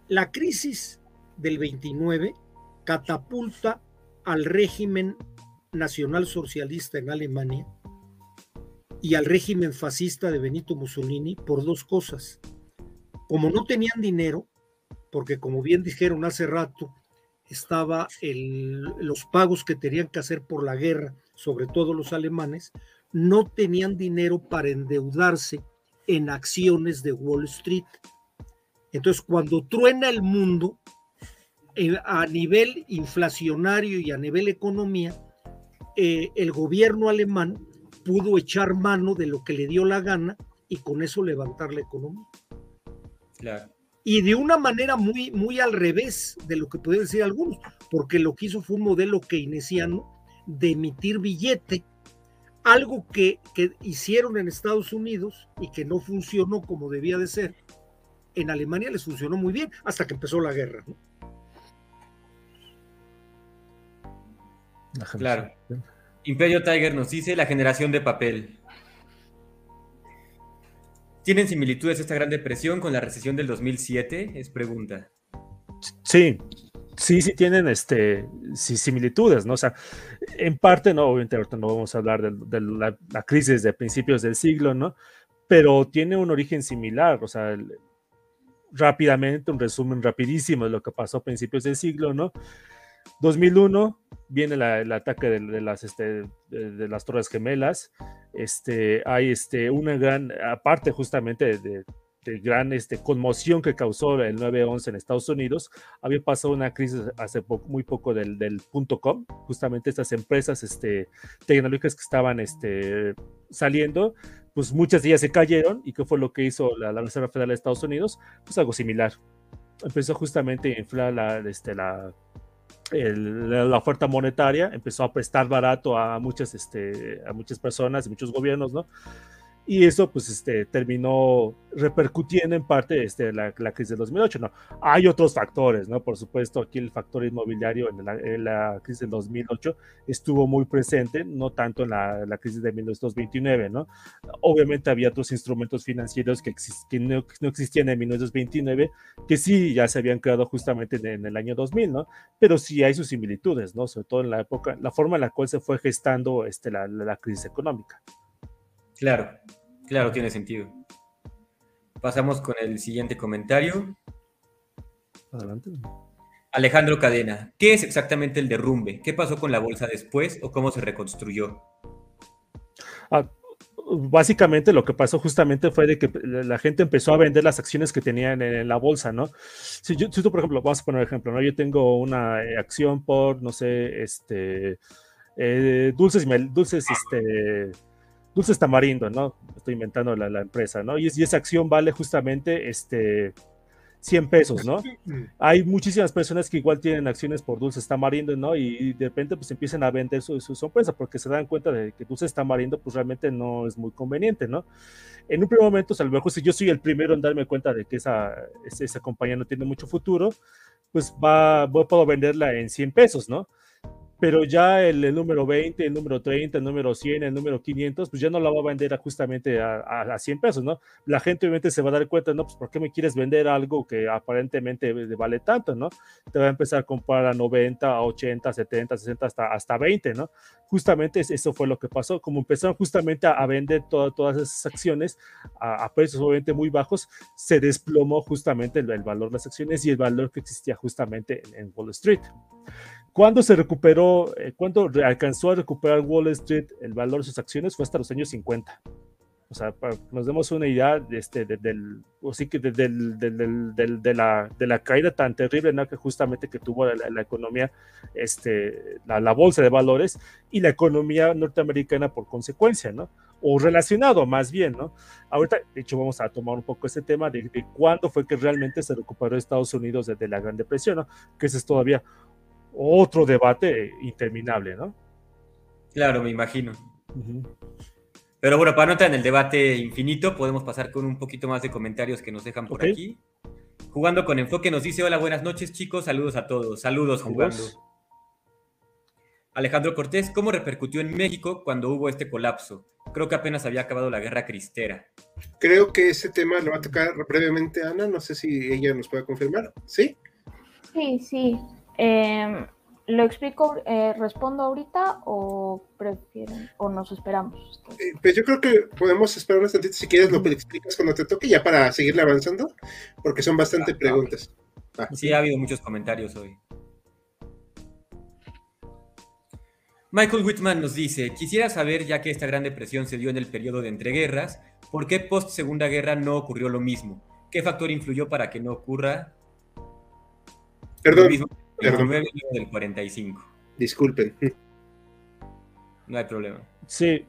La crisis del 29 catapulta al régimen nacional socialista en Alemania y al régimen fascista de Benito Mussolini por dos cosas. Como no tenían dinero, porque como bien dijeron hace rato, estaba los pagos que tenían que hacer por la guerra, sobre todo los alemanes, no tenían dinero para endeudarse en acciones de Wall Street. Entonces, cuando truena el mundo eh, a nivel inflacionario y a nivel economía, eh, el gobierno alemán pudo echar mano de lo que le dio la gana y con eso levantar la economía. Y de una manera muy, muy al revés de lo que pueden decir algunos, porque lo que hizo fue un modelo keynesiano de emitir billete, algo que, que hicieron en Estados Unidos y que no funcionó como debía de ser. En Alemania les funcionó muy bien hasta que empezó la guerra. Claro. Imperio Tiger nos dice la generación de papel. ¿Tienen similitudes esta gran depresión con la recesión del 2007? Es pregunta. Sí, sí, sí tienen este, similitudes, ¿no? O sea, en parte, no, obviamente no vamos a hablar de, la, crisis de principios del siglo, ¿no? Pero tiene un origen similar, o sea, rápidamente, un resumen rapidísimo de lo que pasó a principios del siglo, ¿no? 2001 viene el ataque de, las, este, de, las Torres Gemelas. Este, hay este, una gran, aparte justamente de, gran este, conmoción que causó el 9-11 en Estados Unidos, había pasado una crisis hace muy poco del, del punto com, justamente estas empresas este, tecnológicas que estaban este, saliendo, pues muchas de ellas se cayeron y qué fue lo que hizo la, la Reserva Federal de Estados Unidos, pues algo similar. Empezó justamente a inflar la, este, la la oferta monetaria, empezó a prestar barato a muchas, este, a muchas personas y muchos gobiernos, ¿no? Y eso pues este, terminó repercutiendo en parte este, la, la, crisis de 2008. ¿no? Hay otros factores, ¿no? por supuesto aquí el factor inmobiliario en la, crisis del 2008 estuvo muy presente, no tanto en la, la, crisis de 1929. ¿no? Obviamente había otros instrumentos financieros que, que no, no, existían en 1929 que sí ya se habían creado justamente en, el año 2000, ¿no? pero sí hay sus similitudes, ¿no? sobre todo en la época, la forma en la cual se fue gestando este, la, la crisis económica. Claro, Claro, tiene sentido. Pasamos con el siguiente comentario. Adelante. Alejandro Cadena, ¿qué es exactamente el derrumbe? ¿Qué pasó con la bolsa después o cómo se reconstruyó? Ah, básicamente lo que pasó justamente fue de que la gente empezó a vender las acciones que tenían en, la bolsa, ¿no? Si, yo, tú, por ejemplo, vamos a poner un ejemplo, ¿no? Yo tengo una eh, acción por, no sé, este, eh, dulces, dulces, este, Dulces Tamarindo, ¿no? Estoy inventando la, empresa, ¿no? Y, esa acción vale justamente este, 100 pesos, ¿no? Hay muchísimas personas que igual tienen acciones por Dulces Tamarindo, ¿no? Y, de repente pues empiezan a vender su, su, empresa porque se dan cuenta de que Dulces Tamarindo pues realmente no es muy conveniente, ¿no? En un primer momento, a lo mejor si yo soy el primero en darme cuenta de que esa, esa compañía no tiene mucho futuro, pues va, puedo venderla en 100 pesos, ¿no? Pero ya el, número 20, el número 30, el número 100, el número 500, pues ya no la va a vender justamente a, a, 100 pesos, ¿no? La gente obviamente se va a dar cuenta, ¿no? Pues ¿por qué me quieres vender algo que aparentemente vale tanto, ¿no? Te va a empezar a comprar a 90, a 80, 70, 60, hasta, hasta 20, ¿no? Justamente eso fue lo que pasó, como empezaron justamente a, vender todas esas acciones a, precios obviamente muy bajos, se desplomó justamente el, valor de las acciones y el valor que existía justamente en Wall Street. Cuando se recuperó, eh, cuando alcanzó a recuperar Wall Street el valor de sus acciones fue hasta los años 50. O sea, para nos demos una idea este, de, del, o sí que de, de, la, de caída tan terrible ¿no? que justamente que tuvo la, economía, este, la, bolsa de valores y la economía norteamericana por consecuencia, ¿no? O relacionado más bien, ¿no? Ahorita, de hecho, vamos a tomar un poco ese tema de, cuándo fue que realmente se recuperó Estados Unidos desde la Gran Depresión, ¿no? Que ese es todavía otro debate interminable, ¿no? Claro, me imagino. Pero bueno, para no entrar en el debate infinito, podemos pasar con un poquito más de comentarios que nos dejan por aquí. Jugando con enfoque nos dice, hola, buenas noches chicos, saludos a todos, saludos jugando. Alejandro Cortés, ¿cómo repercutió en México cuando hubo este colapso? Creo que apenas había acabado la guerra cristera. Creo que ese tema lo va a tocar brevemente Ana, no sé si ella nos puede confirmar, ¿sí? Sí, sí. Em, ¿Lo explico, eh, respondo ahorita o prefieren o nos esperamos? Eh, pues yo creo que podemos esperar un instante si quieres lo que explicas cuando te toque ya para seguirle avanzando, porque son bastante preguntas. Sí, ha habido muchos comentarios hoy. Michael Whitman nos dice, quisiera saber, ya que esta gran depresión se dio en el periodo de entreguerras, ¿por qué post Segunda Guerra no ocurrió lo mismo? ¿Qué factor influyó para que no ocurra Perdón. lo mismo del 45. Disculpen. No hay problema. Sí.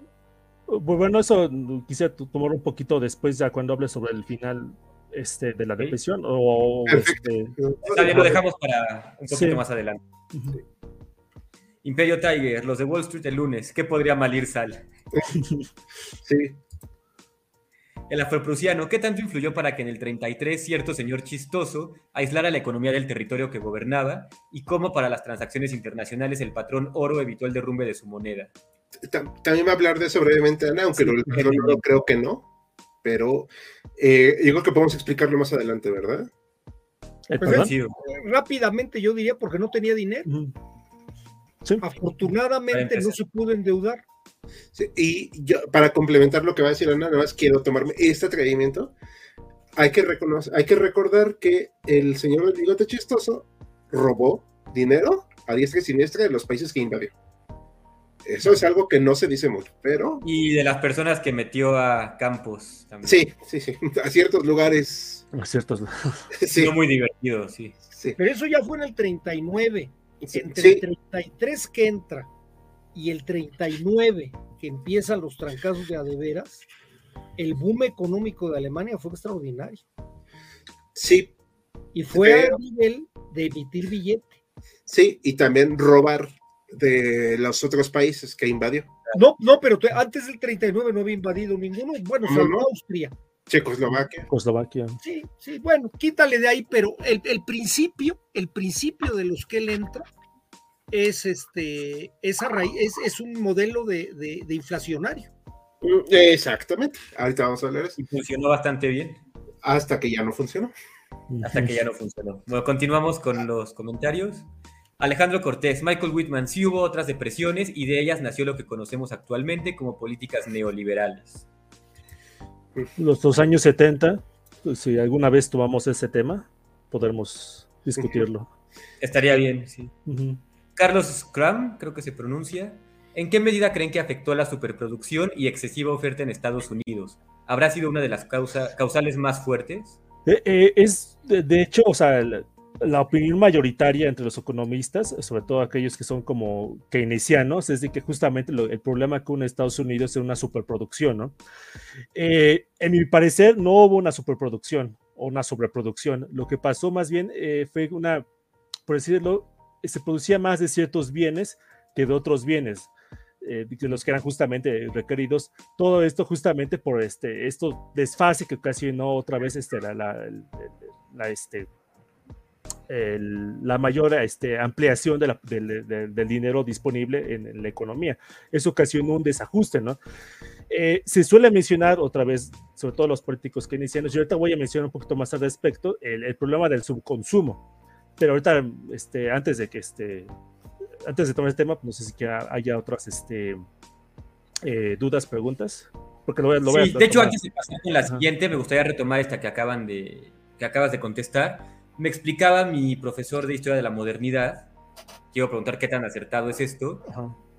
Pues bueno, eso quisiera tomar un poquito después, ya cuando hable sobre el final este, de la depresión. O, este... lo dejamos para un poquito más adelante. Imperio Tiger, los de Wall Street el lunes. ¿Qué podría malir sal? sí el afroprusiano, ¿qué tanto influyó para que en el 33 cierto señor chistoso aislara la economía del territorio que gobernaba y cómo para las transacciones internacionales el patrón oro evitó el derrumbe de su moneda? También va a hablar de eso brevemente, Ana, aunque no, creo que no, pero eh, yo creo que podemos explicarlo más adelante, ¿verdad? Pues rápidamente yo diría porque no tenía dinero. Afortunadamente no se pudo endeudar y yo, para complementar lo que va a decir Ana, nada más quiero tomarme este atrevimiento. Hay que, reconocer, hay que recordar que el señor del bigote chistoso robó dinero a diestra y siniestra de los países que invadió. Eso es algo que no se dice mucho, pero... Y de las personas que metió a campos también. Sí, sí, sí, a ciertos lugares. A ciertos lugares. Sí. muy divertido, sí. sí. Pero eso ya fue en el 39. Entre el 33 que entra y el 39, que empiezan los trancazos de adeveras, el boom económico de Alemania fue extraordinario. Sí. Y fue a nivel de emitir billete. Sí, y también robar de los otros países que invadió. No, no, pero antes del 39 no había invadido ninguno. Bueno, no, Austria. Checoslovaquia. Checoslovaquia. Sí, sí, bueno, quítale de ahí, pero el, el principio, el principio de los que él entra es este esa raíz, es, un modelo de, inflacionario. Mm, exactamente. Ahorita vamos a hablar eso. Y funcionó bastante bien. Hasta que ya no funcionó. Hasta que ya no funcionó. Bueno, continuamos con los comentarios. Alejandro Cortés, Michael Whitman, sí hubo otras depresiones y de ellas nació lo que conocemos actualmente como políticas neoliberales. Los dos años 70, pues, si alguna vez tomamos ese tema, podremos discutirlo. Estaría bien, sí. Carlos Scrum, creo que se pronuncia. ¿En qué medida creen que afectó la superproducción y excesiva oferta en Estados Unidos? ¿Habrá sido una de las causales más fuertes? Eh, eh, es, de, hecho, o sea, la, opinión mayoritaria entre los economistas, sobre todo aquellos que son como keynesianos, es de que justamente el problema con Estados Unidos es una superproducción, ¿no? Eh, en mi parecer, no hubo una superproducción o una sobreproducción. Lo que pasó más bien fue una, por decirlo, se producía más de ciertos bienes que de otros bienes, eh, de los que eran justamente requeridos. Todo esto justamente por este esto desfase que ocasionó otra vez este, la, este, la mayor este, ampliación del dinero disponible en, la economía. Eso ocasionó un desajuste, ¿no? Eh, se suele mencionar otra vez, sobre todo los políticos que inician, yo ahorita voy a mencionar un poquito más al respecto, el, problema del subconsumo. Pero ahorita, este, antes de que este, antes de tomar el tema, no sé si haya otras este, eh, dudas, preguntas. Porque lo voy, sí, de hecho, antes de pasar con la siguiente, me gustaría retomar esta que acaban de, que acabas de contestar. Me explicaba mi profesor de historia de la modernidad, quiero preguntar qué tan acertado es esto,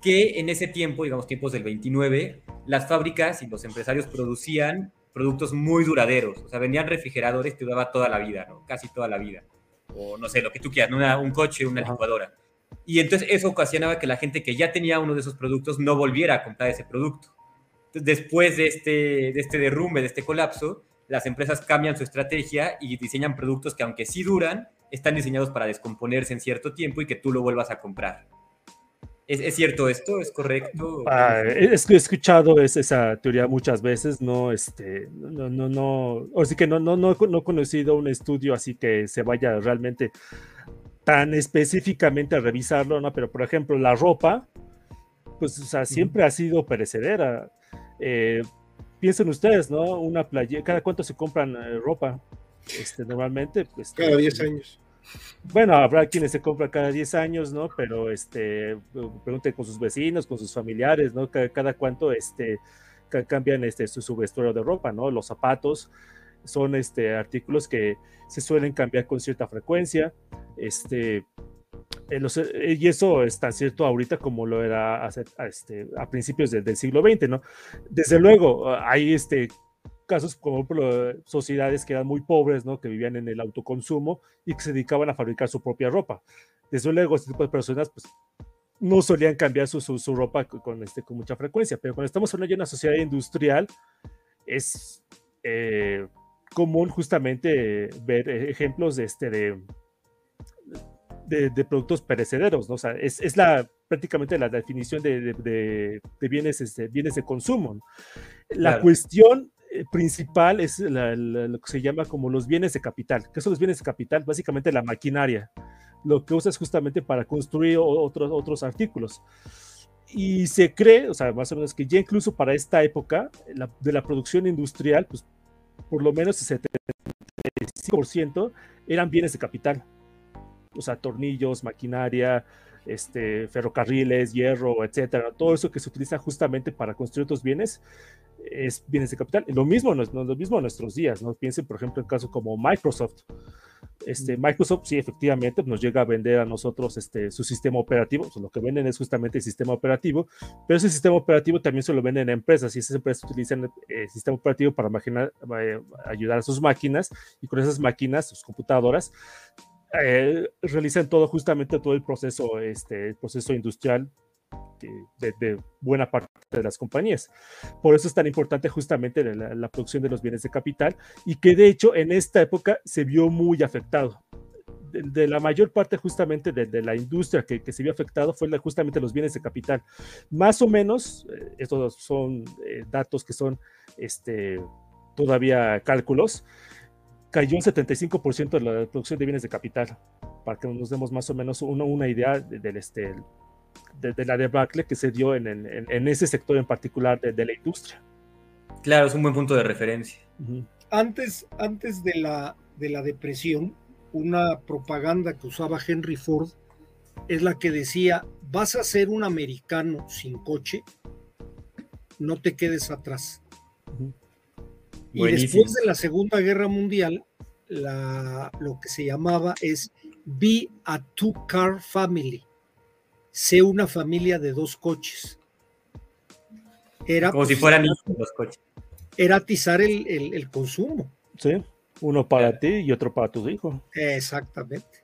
que en ese tiempo, digamos tiempos del 29, las fábricas y los empresarios producían productos muy duraderos, o sea, vendían refrigeradores que duraba toda la vida, ¿no? Casi toda la vida. O no sé, lo que tú quieras, un coche, una licuadora. Y entonces eso ocasionaba que la gente que ya tenía uno de esos productos no volviera a comprar ese producto. después de este, de este derrumbe, de este colapso, las empresas cambian su estrategia y diseñan productos que aunque sí duran, están diseñados para descomponerse en cierto tiempo y que tú lo vuelvas a comprar. ¿Es, cierto esto? ¿Es correcto? Ah, he, escuchado esa teoría muchas veces, no, este, no, no, no, o sí que no, no, no, no he conocido un estudio así que se vaya realmente tan específicamente a revisarlo, ¿no? Pero por ejemplo, la ropa, pues, o sea, siempre ha sido perecedera. Eh, piensen ustedes, ¿no? Una playa, ¿cada cuánto se compran eh, ropa? Este, normalmente, pues. Cada 10 años. Bueno, habrá quienes se compran cada 10 años, ¿no? Pero este, pregunten con sus vecinos, con sus familiares, ¿no? Cada, cuánto este, cambian este, su, su, vestuario de ropa, ¿no? Los zapatos son este, artículos que se suelen cambiar con cierta frecuencia. Este, eh, y eso es tan cierto ahorita como lo era este, a principios del siglo XX, ¿no? Desde luego, hay este, casos como sociedades que eran muy pobres, ¿no? Que vivían en el autoconsumo y que se dedicaban a fabricar su propia ropa. Desde luego, este tipo de personas, pues, no solían cambiar su, su, ropa con, este, con mucha frecuencia, pero cuando estamos hablando de una sociedad industrial, es eh, común justamente ver ejemplos de, este, de, de, productos perecederos, ¿no? O sea, es, es la, prácticamente la definición de, de bienes, este, bienes de consumo. La cuestión eh, principal es lo que se llama como los bienes de capital. ¿Qué son los bienes de capital? Básicamente la maquinaria, lo que usas justamente para construir otros, otros artículos. Y se cree, o sea, más o menos que ya incluso para esta época de la producción industrial, pues por lo menos el 75% eran bienes de capital. O sea, tornillos, maquinaria, este, ferrocarriles, hierro, etcétera. Todo eso que se utiliza justamente para construir otros bienes es bienes de capital. Lo mismo, no, lo mismo en nuestros días, ¿no? Piensen, por ejemplo, en caso como Microsoft. Este, Microsoft sí, efectivamente, nos llega a vender a nosotros este, su sistema operativo. lo que venden es justamente el sistema operativo, pero ese sistema operativo también se lo venden a empresas y esas empresas utilizan el sistema operativo para eh, ayudar a sus máquinas y con esas máquinas, sus computadoras, eh, realizan todo justamente todo el proceso, este, proceso industrial de, buena parte de las compañías. Por eso es tan importante justamente la, producción de los bienes de capital y que de hecho en esta época se vio muy afectado. De, la mayor parte justamente de, la industria que, se vio afectado fue justamente los bienes de capital. Más o menos, eh, estos son eh, datos que son este, todavía cálculos, cayó un 75% de la producción de bienes de capital, para que nos demos más o menos una, una idea del, este, de, la debacle que se dio en, en, ese sector en particular de, la industria. Claro, es un buen punto de referencia. Antes, antes de, la, de la depresión, una propaganda que usaba Henry Ford es la que decía, vas a ser un americano sin coche, no te quedes atrás. Y después de la Segunda Guerra Mundial, la, lo que se llamaba es Be a Two-Car Family sé una familia de dos coches. Era, Como si fueran dos coches. Era atizar el, consumo. Sí, uno para ti y otro para tus hijos. Exactamente.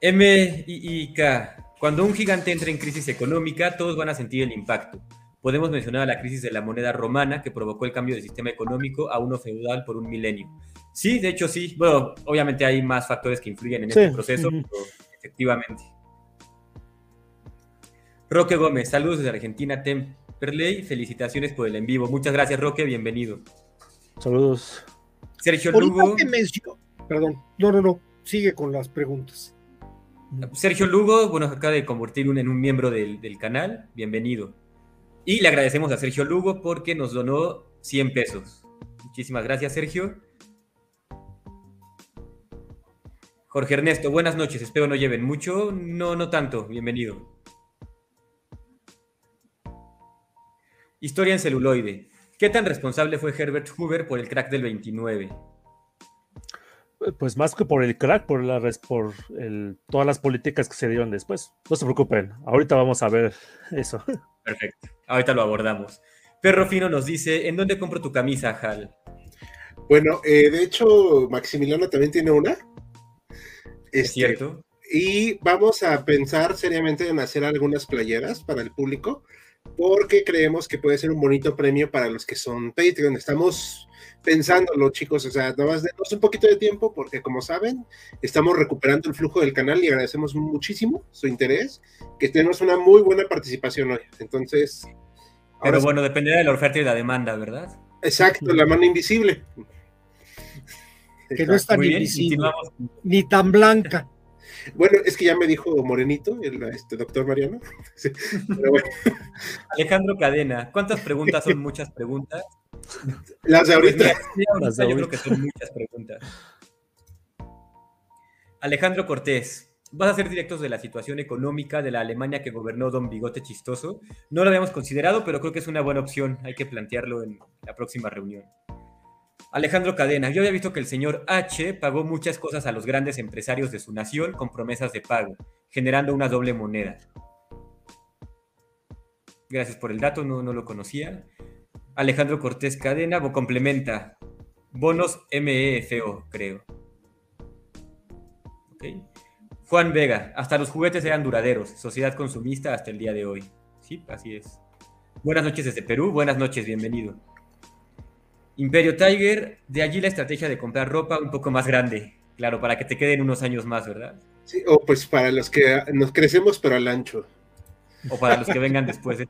M y K. Cuando un gigante entra en crisis económica, todos van a sentir el impacto. Podemos mencionar la crisis de la moneda romana que provocó el cambio del sistema económico a uno feudal por un milenio. Sí, de hecho sí. Bueno, obviamente hay más factores que influyen en este proceso, pero efectivamente. Roque Gómez, saludos desde Argentina, Temperley, felicitaciones por el en vivo. Muchas gracias, Roque, bienvenido. Saludos. Sergio Lugo. perdón, no, no, no. sigue con las preguntas. Sergio Lugo, bueno, acaba de convertir en un miembro del, del, canal, bienvenido. Y le agradecemos a Sergio Lugo porque nos donó 100 pesos. Muchísimas gracias, Sergio. Jorge Ernesto, buenas noches, espero no lleven mucho, no, no tanto, bienvenido. Historia en celuloide. ¿Qué tan responsable fue Herbert Hoover por el crack del 29? Pues más que por el crack, por, la, por todas las políticas que se dieron después. No se preocupen, ahorita vamos a ver eso. Perfecto, ahorita lo abordamos. Perro Fino nos dice, ¿en dónde compro tu camisa, Hal? Bueno, eh, de hecho, Maximiliano también tiene una. es este, cierto. Y vamos a pensar seriamente en hacer algunas playeras para el público porque creemos que puede ser un bonito premio para los que son Patreon. Estamos pensándolo, chicos, o sea, nada más denos un poquito de tiempo, porque como saben, estamos recuperando el flujo del canal y agradecemos muchísimo su interés, que tenemos una muy buena participación hoy. Entonces. Pero bueno, dependerá de la oferta y la demanda, ¿verdad? Exacto, la mano invisible. Que no es tan invisible, ni tan blanca. Bueno, es que ya me dijo Morenito, el este, doctor Mariano. Alejandro Cadena, ¿cuántas preguntas son muchas preguntas? Las de pues ahorita. yo creo que son muchas preguntas. Alejandro Cortés, ¿vas a hacer directos de la situación económica de la Alemania que gobernó Don Bigote Chistoso? No lo habíamos considerado, pero creo que es una buena opción. Hay que plantearlo en la próxima reunión. Alejandro Cadena, yo había visto que el señor H pagó muchas cosas a los grandes empresarios de su nación con promesas de pago, generando una doble moneda. Gracias por el dato, no, no lo conocía. Alejandro Cortés Cadena complementa. Bonos MEFO, creo. Juan Vega, hasta los juguetes eran duraderos, sociedad consumista hasta el día de hoy. Sí, así es. Buenas noches desde Perú, buenas noches, bienvenido. Imperio Tiger, de allí la estrategia de comprar ropa un poco más grande, claro, para que te queden unos años más, ¿verdad? Sí, o pues para los que nos crecemos pero al ancho. O para los que vengan después. de...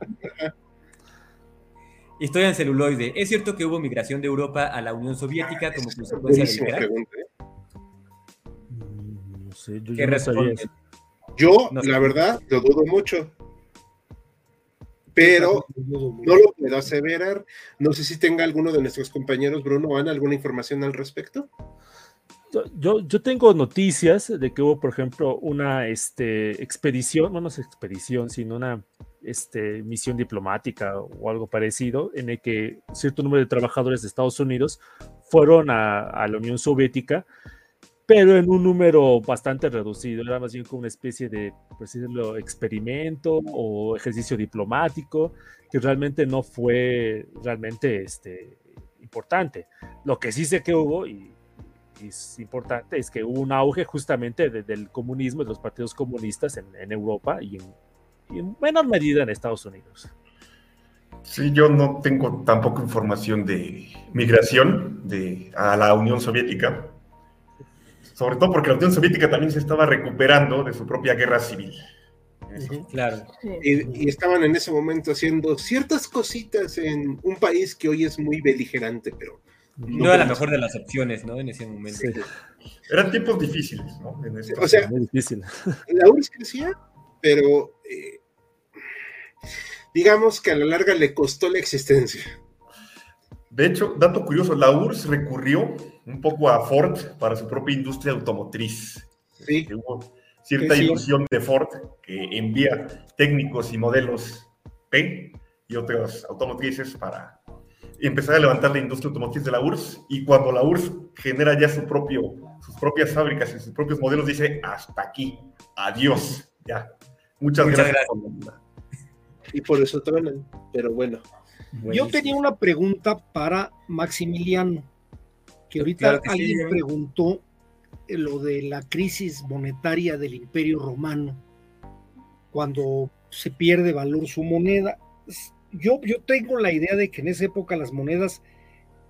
Historia en celuloide. ¿Es cierto que hubo migración de Europa a la Unión Soviética como consecuencia del pregunta, ¿eh? Mm, No sé, yo, ¿Qué responde? Yo, la verdad, lo dudo mucho pero no lo puedo aseverar. No sé si tenga alguno de nuestros compañeros, Bruno, Ana, alguna información al respecto. Yo, yo tengo noticias de que hubo, por ejemplo, una este, expedición, no, no es expedición, sino una este, misión diplomática o algo parecido, en el que cierto número de trabajadores de Estados Unidos fueron a, a la Unión Soviética pero en un número bastante reducido. Era más bien como una especie de, por decirlo, experimento o ejercicio diplomático que realmente no fue realmente este, importante. Lo que sí sé que hubo, y, y es importante, es que hubo un auge justamente de, del comunismo, de los partidos comunistas en, en Europa y en, y en menor medida en Estados Unidos. Sí, yo no tengo tampoco información de migración de, a la Unión Soviética sobre todo porque la Unión Soviética también se estaba recuperando de su propia guerra civil. Claro. Y, y, estaban en ese momento haciendo ciertas cositas en un país que hoy es muy beligerante, pero... No, no era la mejor de las opciones, ¿no? En ese momento. Sí. Eran tiempos difíciles, ¿no? En o sea, muy difícil. la URSS crecía, pero eh, digamos que a la larga le costó la existencia. De hecho, dato curioso, la URSS recurrió un poco a Ford para su propia industria automotriz. Sí. Que hubo cierta sí. ilusión de Ford que envía técnicos y modelos P y otras automotrices para empezar a levantar la industria automotriz de la URSS y cuando la URSS genera ya su propio, sus propias fábricas y sus propios modelos dice hasta aquí, adiós, ya. Muchas, Muchas gracias. gracias. Y por eso truenan, pero bueno. Buenísimo. Yo tenía una pregunta para Maximiliano que ahorita claro que alguien sí, ¿eh? preguntó lo de la crisis monetaria del Imperio Romano, cuando se pierde valor su moneda. Yo, yo tengo la idea de que en esa época las monedas,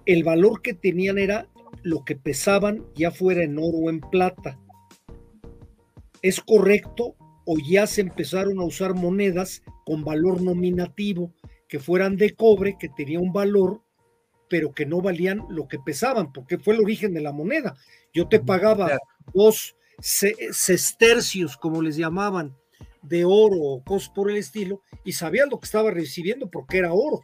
el valor que tenían era lo que pesaban, ya fuera en oro o en plata. ¿Es correcto o ya se empezaron a usar monedas con valor nominativo, que fueran de cobre, que tenía un valor pero que no valían lo que pesaban, porque fue el origen de la moneda. Yo te pagaba claro. dos sestercios, como les llamaban, de oro o cosas por el estilo, y sabían lo que estaba recibiendo porque era oro.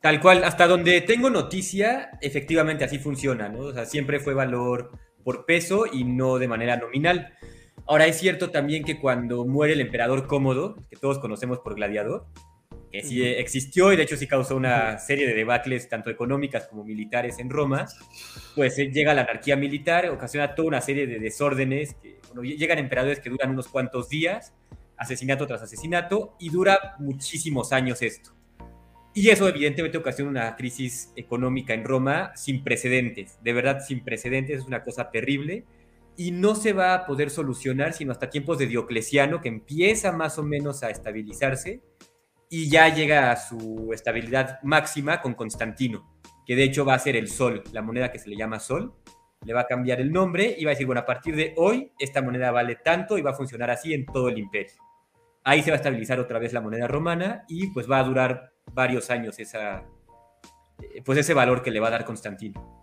Tal cual, hasta donde tengo noticia, efectivamente así funciona, ¿no? O sea, siempre fue valor por peso y no de manera nominal. Ahora es cierto también que cuando muere el emperador Cómodo, que todos conocemos por Gladiador, que sí existió y de hecho sí causó una serie de debacles tanto económicas como militares en Roma, pues eh, llega la anarquía militar, ocasiona toda una serie de desórdenes, que, llegan emperadores que duran unos cuantos días, asesinato tras asesinato, y dura muchísimos años esto. Y eso evidentemente ocasiona una crisis económica en Roma sin precedentes, de verdad sin precedentes, es una cosa terrible y no se va a poder solucionar sino hasta tiempos de Diocleciano, que empieza más o menos a estabilizarse y ya llega a su estabilidad máxima con Constantino, que de hecho va a ser el sol, la moneda que se le llama sol, le va a cambiar el nombre y va a decir, bueno, a partir de hoy esta moneda vale tanto y va a funcionar así en todo el imperio. Ahí se va a estabilizar otra vez la moneda romana y pues va a durar varios años esa, eh, pues ese valor que le va a dar Constantino.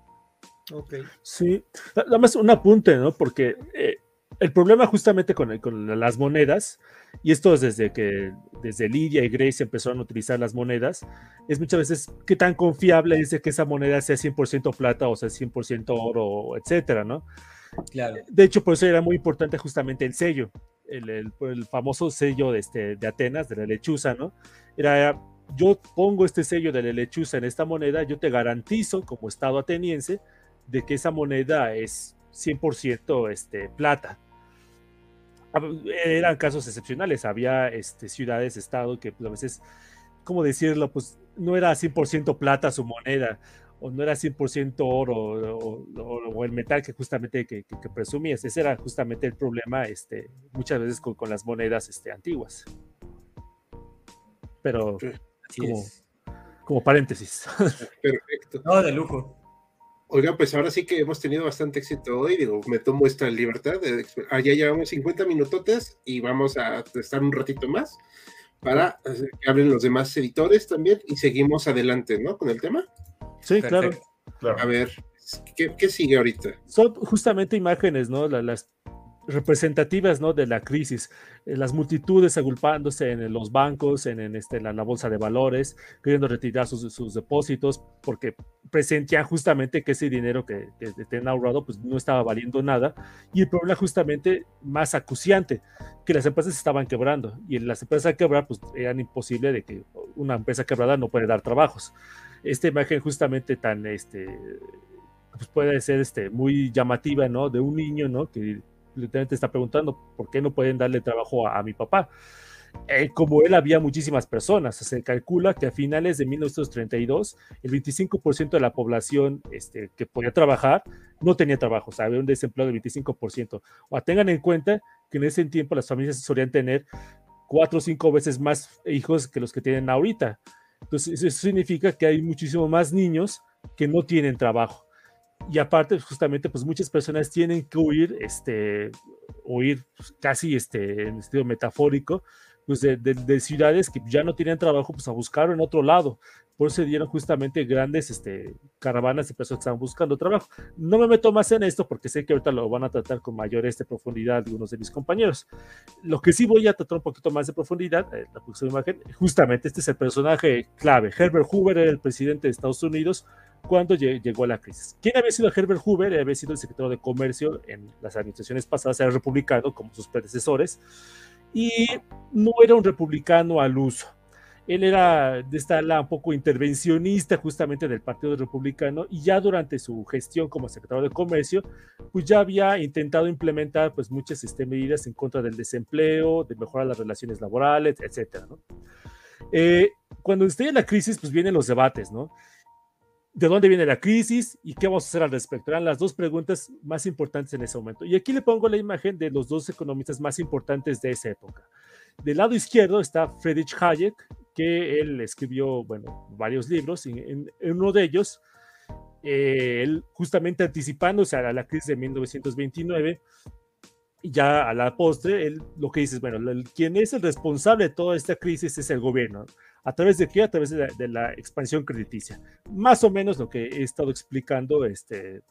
Ok. Sí, nada más un apunte, ¿no? Porque eh, el problema justamente con, con, las monedas, y esto es desde que desde Lidia y Grace empezaron a utilizar las monedas, es muchas veces qué tan confiable es que esa moneda sea 100% plata o sea 100% oro, etcétera, ¿no? Claro. De hecho, por eso era muy importante justamente el sello, el, el, famoso sello de, este, de Atenas, de la lechuza, ¿no? Era, yo pongo este sello de la lechuza en esta moneda, yo te garantizo como Estado ateniense de que esa moneda es 100% este, plata. Eran casos excepcionales, había este, ciudades, estado que pues, a veces, ¿cómo decirlo? Pues no era 100% plata su moneda, o no era 100% oro, o, el metal que justamente que, presumías. Ese era justamente el problema este, muchas veces con, las monedas este, antiguas. Pero como, como paréntesis. Perfecto. No, de lujo. Oiga, pues ahora sí que hemos tenido bastante éxito hoy. Digo, me tomo esta libertad. De, ya llevamos 50 minutotes y vamos a estar un ratito más para que hablen los demás editores también y seguimos adelante, ¿no? Con el tema. Sí, claro. A ver, ¿qué, sigue ahorita? Son justamente imágenes, ¿no? las representativas ¿no? de la crisis, eh, las multitudes agolpándose en los bancos, en, este, la, bolsa de valores, queriendo retirar sus, depósitos, porque presentían justamente que ese dinero que, que tenían ahorrado pues, no estaba valiendo nada, y el problema justamente más acuciante, que las empresas estaban quebrando, y las empresas a quebrar pues eran imposible de que una empresa quebrada no puede dar trabajos. Esta imagen justamente tan, este, pues puede ser este, muy llamativa, ¿no? De un niño, ¿no? Que literalmente está preguntando por qué no pueden darle trabajo a, mi papá. Eh, como él había muchísimas personas, se calcula que a finales de 1932 el 25% de la población este, que podía trabajar no tenía trabajo, o sea, había un desempleo del 25%. O tengan en cuenta que en ese tiempo las familias solían tener cuatro o cinco veces más hijos que los que tienen ahorita. Entonces, eso significa que hay muchísimo más niños que no tienen trabajo y aparte, justamente, pues muchas personas tienen que huir, este, huir pues, casi este, en estilo metafórico, pues de, de, ciudades que ya no tienen trabajo, pues a buscar en otro lado. Por eso se dieron justamente grandes este, caravanas de personas que estaban buscando trabajo. No me meto más en esto porque sé que ahorita lo van a tratar con mayor este, profundidad algunos de mis compañeros. Lo que sí voy a tratar un poquito más de profundidad, eh, la próxima imagen, justamente este es el personaje clave. Herbert Hoover era el presidente de Estados Unidos cuando llegó la crisis. ¿Quién había sido Herbert Hoover? Había sido el secretario de Comercio en las administraciones pasadas, era republicano como sus predecesores, y no era un republicano al uso. Él era de esta ala un poco intervencionista justamente del Partido Republicano y ya durante su gestión como secretario de Comercio, pues ya había intentado implementar pues muchas este, medidas en contra del desempleo, de mejorar las relaciones laborales, etc. Eh, cuando esté la crisis, pues vienen los debates, ¿no? De dónde viene la crisis y qué vamos a hacer al respecto. Eran las dos preguntas más importantes en ese momento. Y aquí le pongo la imagen de los dos economistas más importantes de esa época. Del lado izquierdo está Friedrich Hayek, que él escribió, bueno, varios libros. Y en, uno de ellos, eh, él justamente anticipándose a la crisis de 1929, y ya a la postre, él lo que dice es, bueno, quien es el responsable de toda esta crisis es el gobierno. ¿A través de qué? A través de la, expansión crediticia. Más o menos lo que he estado explicando este,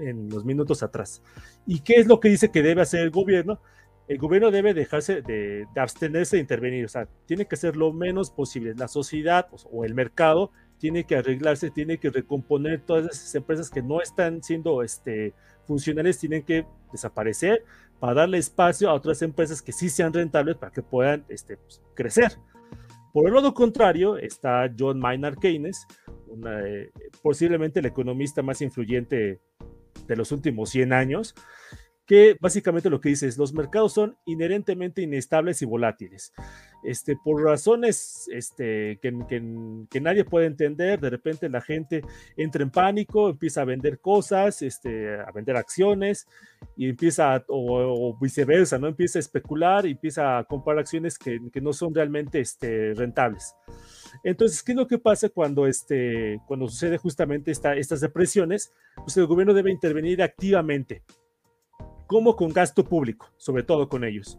en los minutos atrás. ¿Y qué es lo que dice que debe hacer el gobierno? El gobierno debe dejarse de, abstenerse de intervenir, o sea, tiene que hacer lo menos posible. La sociedad pues, o el mercado tiene que arreglarse, tiene que recomponer todas esas empresas que no están siendo este, funcionales, tienen que desaparecer para darle espacio a otras empresas que sí sean rentables para que puedan este, pues, crecer. Por el lado contrario está John Maynard Keynes, eh, posiblemente el economista más influyente de los últimos 100 años, que básicamente lo que dice es los mercados son inherentemente inestables y volátiles. Este, por razones este, que, nadie puede entender, de repente la gente entra en pánico, empieza a vender cosas, este, a vender acciones y empieza, o, viceversa, ¿no? Empieza a especular empieza a comprar acciones que, no son realmente este, rentables. Entonces, ¿qué es lo que pasa cuando, este, cuando sucede justamente esta, estas depresiones? Pues el gobierno debe intervenir activamente como con gasto público, sobre todo con ellos.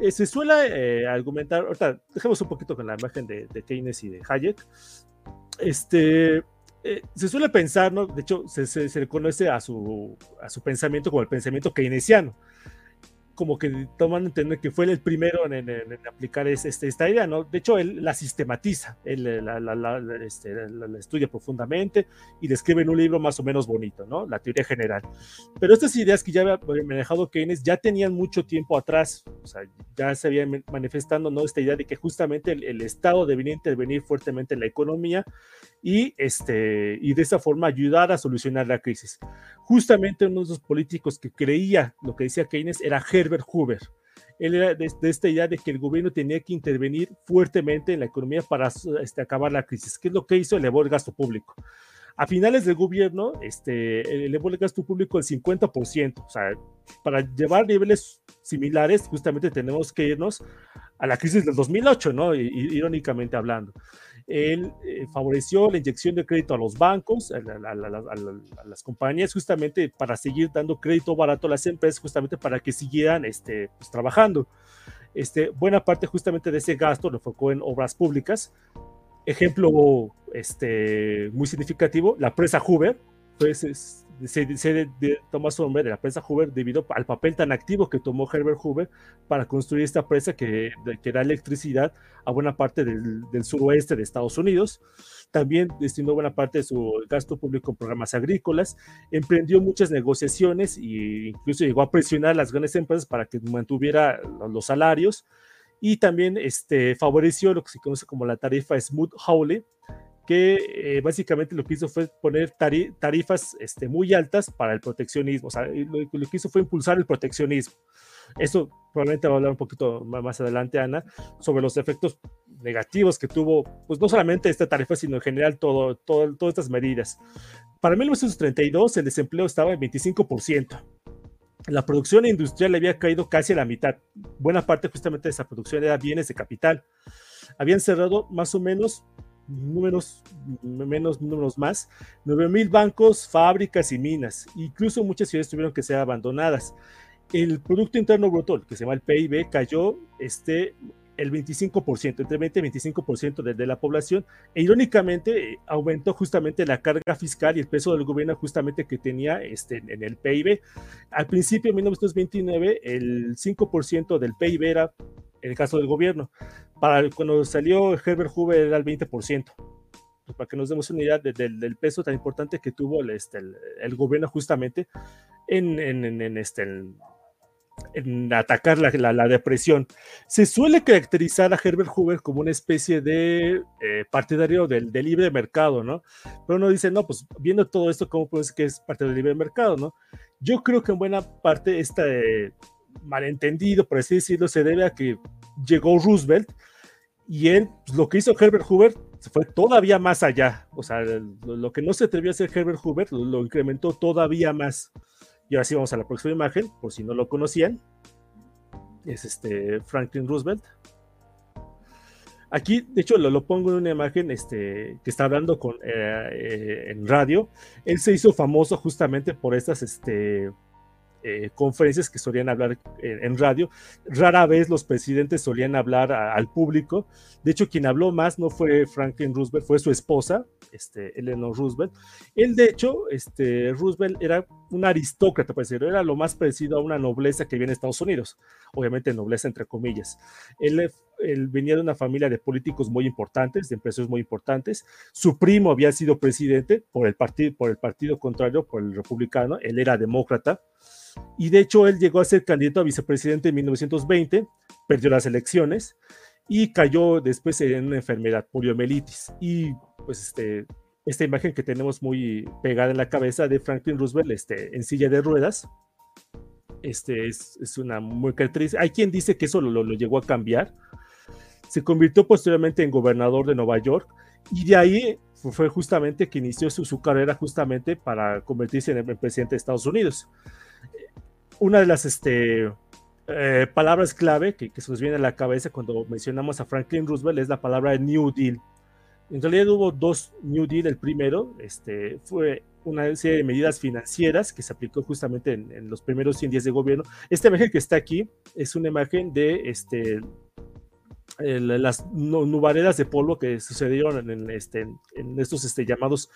Eh, se suele eh, argumentar, ahorita dejemos un poquito con la imagen de, Keynes y de Hayek, este, eh, se suele pensar, ¿no? de hecho se, se, se a su, a su pensamiento como el pensamiento keynesiano, como que toman entender que fue el primero en, aplicar este, esta idea, ¿no? De hecho, él la sistematiza, él este, la, estudia profundamente y describe en un libro más o menos bonito, ¿no? La teoría general. Pero estas ideas que ya había manejado Keynes ya tenían mucho tiempo atrás, o sea, ya se habían manifestando, ¿no? Esta idea de que justamente el, el Estado debería intervenir fuertemente en la economía y, este, y de esa forma ayudar a solucionar la crisis. Justamente uno de los políticos que creía lo que decía Keynes era Herbert Hoover. Él era de, esta idea de que el gobierno tenía que intervenir fuertemente en la economía para este, acabar la crisis. ¿Qué es lo que hizo? Elevó el gasto público. A finales del gobierno, este, elevó el gasto público el 50%. O sea, para llevar niveles similares, justamente tenemos que irnos a la crisis del 2008, ¿no? irónicamente hablando él eh, favoreció la inyección de crédito a los bancos, a, las compañías, justamente para seguir dando crédito barato a las empresas, justamente para que siguieran este, pues, trabajando. Este, buena parte justamente de ese gasto lo enfocó en obras públicas. Ejemplo este, muy significativo, la presa Hoover, pues es, se, se toma su nombre de la presa Hoover debido al papel tan activo que tomó Herbert Hoover para construir esta presa que, que da electricidad a buena parte del, del, suroeste de Estados Unidos. También destinó buena parte de su gasto público en programas agrícolas, emprendió muchas negociaciones e incluso llegó a presionar a las grandes empresas para que mantuviera los salarios y también este, favoreció lo que se conoce como la tarifa Smoot-Hawley, que eh, básicamente lo que hizo fue poner tarifas este, muy altas para el proteccionismo, o sea, lo, que hizo fue impulsar el proteccionismo. Eso probablemente va a hablar un poquito más adelante, Ana, sobre los efectos negativos que tuvo, pues no solamente esta tarifa, sino en general todo, todo, todas estas medidas. Para 1932 el desempleo estaba en 25%. La producción industrial había caído casi a la mitad. Buena parte justamente de esa producción era bienes de capital. Habían cerrado más o menos números, menos números más, 9.000 bancos, fábricas y minas. Incluso muchas ciudades tuvieron que ser abandonadas. El Producto Interno Bruto, que se llama el PIB, cayó este, el 25%, entre 20 y 25% de, de, la población, e irónicamente aumentó justamente la carga fiscal y el peso del gobierno justamente que tenía este, en el PIB. Al principio, en 1929, el 5% del PIB era en el caso del gobierno. Para cuando salió Herbert Hoover era el 20%. Pues, para que nos demos una idea del peso tan importante que tuvo el, este, el, gobierno justamente en, en, en este, en atacar la, la, depresión. Se suele caracterizar a Herbert Hoover como una especie de eh, partidario del, del, libre mercado, ¿no? Pero uno dice, no, pues viendo todo esto, ¿cómo puede ser que es parte del libre mercado, ¿no? Yo creo que en buena parte esta, malentendido, por así decirlo, se debe a que llegó Roosevelt y él, pues, lo que hizo Herbert Hoover fue todavía más allá. O sea, lo, que no se atrevió a hacer Herbert Hoover lo, incrementó todavía más. Y ahora sí vamos a la próxima imagen, por si no lo conocían. Es este Franklin Roosevelt. Aquí, de hecho, lo, lo pongo en una imagen este, que está hablando con, eh, eh, en radio. Él se hizo famoso justamente por estas este, eh, conferencias que solían hablar en, radio. Rara vez los presidentes solían hablar al público. De hecho, quien habló más no fue Franklin Roosevelt, fue su esposa, este, Eleanor Roosevelt. Él, de hecho, este, Roosevelt era un aristócrata, pues era lo más parecido a una nobleza que viene en Estados Unidos. Obviamente, nobleza entre comillas. Él, él venía de una familia de políticos muy importantes, de empresarios muy importantes. Su primo había sido presidente por el, partido, por el partido contrario, por el republicano. Él era demócrata y de hecho él llegó a ser candidato a vicepresidente en 1920, perdió las elecciones y cayó después en una enfermedad, poliomielitis. Y pues este, esta imagen que tenemos muy pegada en la cabeza de Franklin Roosevelt este, en silla de ruedas, este, es, una muy característica. Hay quien dice que eso lo, lo, llegó a cambiar. Se convirtió posteriormente en gobernador de Nueva York y de ahí fue justamente que inició su, su carrera justamente para convertirse en el presidente de Estados Unidos una de las este, eh, palabras clave que, se nos viene a la cabeza cuando mencionamos a Franklin Roosevelt es la palabra New Deal. En realidad hubo dos New Deal. El primero este, fue una serie de medidas financieras que se aplicó justamente en, los primeros 100 días de gobierno. Esta imagen que está aquí es una imagen de este, las nubaredas de polvo que sucedieron en, este, en estos este, llamados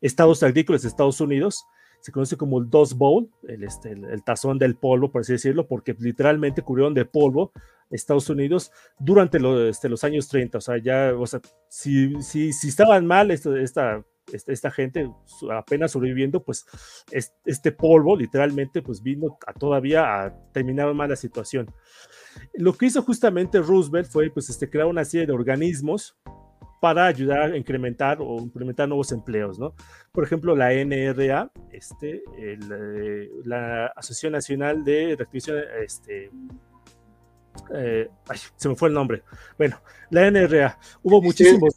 estados agrícolas de Estados Unidos se conoce como el Dust Bowl, el, este, el, tazón del polvo, por así decirlo, porque literalmente cubrieron de polvo Estados Unidos durante este, los años 30. O sea, ya, o sea, si, si, si estaban mal esta, esta, esta, gente apenas sobreviviendo, pues este polvo literalmente pues vino a todavía a terminar mal la situación. Lo que hizo justamente Roosevelt fue pues este, crear una serie de organismos para ayudar a incrementar o implementar nuevos empleos, ¿no? Por ejemplo, la NRA, este, eh, la Asociación Nacional de Reactivación, este, eh, se me fue el nombre. Bueno, la NRA, hubo muchísimos,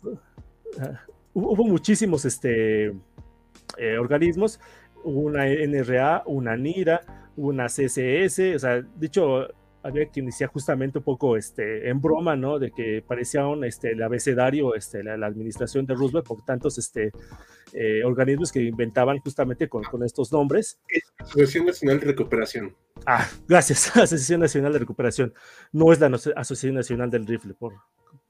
hubo muchísimos este, eh, organismos, una NRA, una NIRA, una CSS, o sea, dicho había que iniciar justamente un poco este, en broma, ¿no? De que parecía un, este, el abecedario, este, la, administración de Roosevelt por tantos este, eh, organismos que inventaban justamente con, con estos nombres. Asociación Nacional de Recuperación. Ah, gracias, Asociación Nacional de Recuperación. No es la Asociación Nacional del Rifle, por,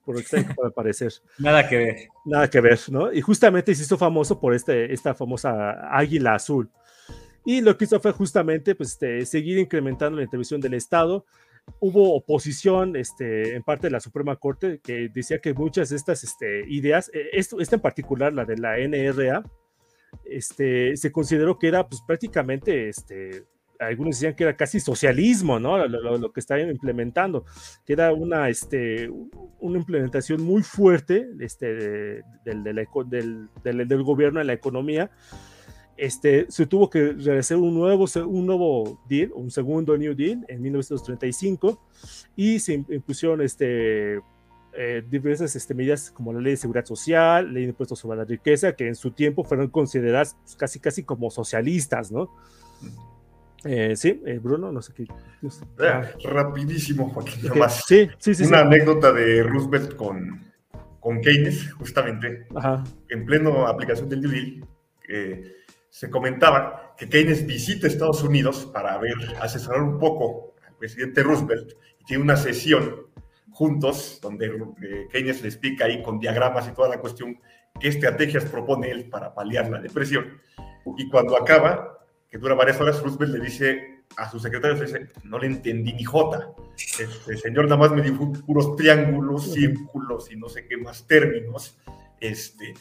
por extraño para parecer. Nada que ver. Nada que ver, ¿no? Y justamente se hizo famoso por este, esta famosa águila azul. Y lo que hizo fue justamente pues, este, seguir incrementando la intervención del Estado. Hubo oposición este, en parte de la Suprema Corte que decía que muchas de estas este, ideas, eh, esto, esta en particular, la de la NRA, este, se consideró que era pues, prácticamente, este, algunos decían que era casi socialismo, ¿no? Lo, que estaban implementando, que era una, este, una implementación muy fuerte este, del, del, del gobierno en la economía este, se tuvo que realizar un nuevo, un nuevo deal, un segundo New Deal en 1935 y se impusieron este, eh, diversas este, medidas como la ley de seguridad social, ley de impuestos sobre la riqueza, que en su tiempo fueron consideradas pues, casi, casi como socialistas, ¿no? Eh, sí, eh, Bruno, no sé qué. Rapidísimo, Joaquín, Sí, sí, sí, Una anécdota de Roosevelt con, con Keynes, justamente, en pleno aplicación del New Deal se comentaba que Keynes visita Estados Unidos para ver, asesorar un poco al presidente Roosevelt y tiene una sesión juntos donde eh, Keynes le explica ahí con diagramas y toda la cuestión qué estrategias propone él para paliar la depresión. Y cuando acaba, que dura varias horas, Roosevelt le dice a su secretario, le dice, no le entendí ni jota. Este señor nada más me dijo puros triángulos, círculos y no sé qué más términos. Este,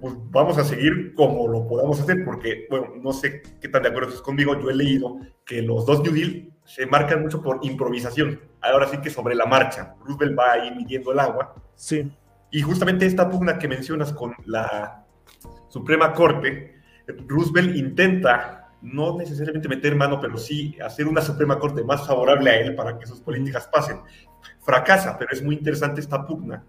pues vamos a seguir como lo podamos hacer, porque, bueno, no sé qué tan de acuerdo estás conmigo, yo he leído que los dos New Deal se marcan mucho por improvisación, ahora sí que sobre la marcha, Roosevelt va ahí midiendo el agua. Sí. Y justamente esta pugna que mencionas con la Suprema Corte, Roosevelt intenta no necesariamente meter mano, pero sí hacer una Suprema Corte más favorable a él para que sus políticas pasen. Fracasa, pero es muy interesante esta pugna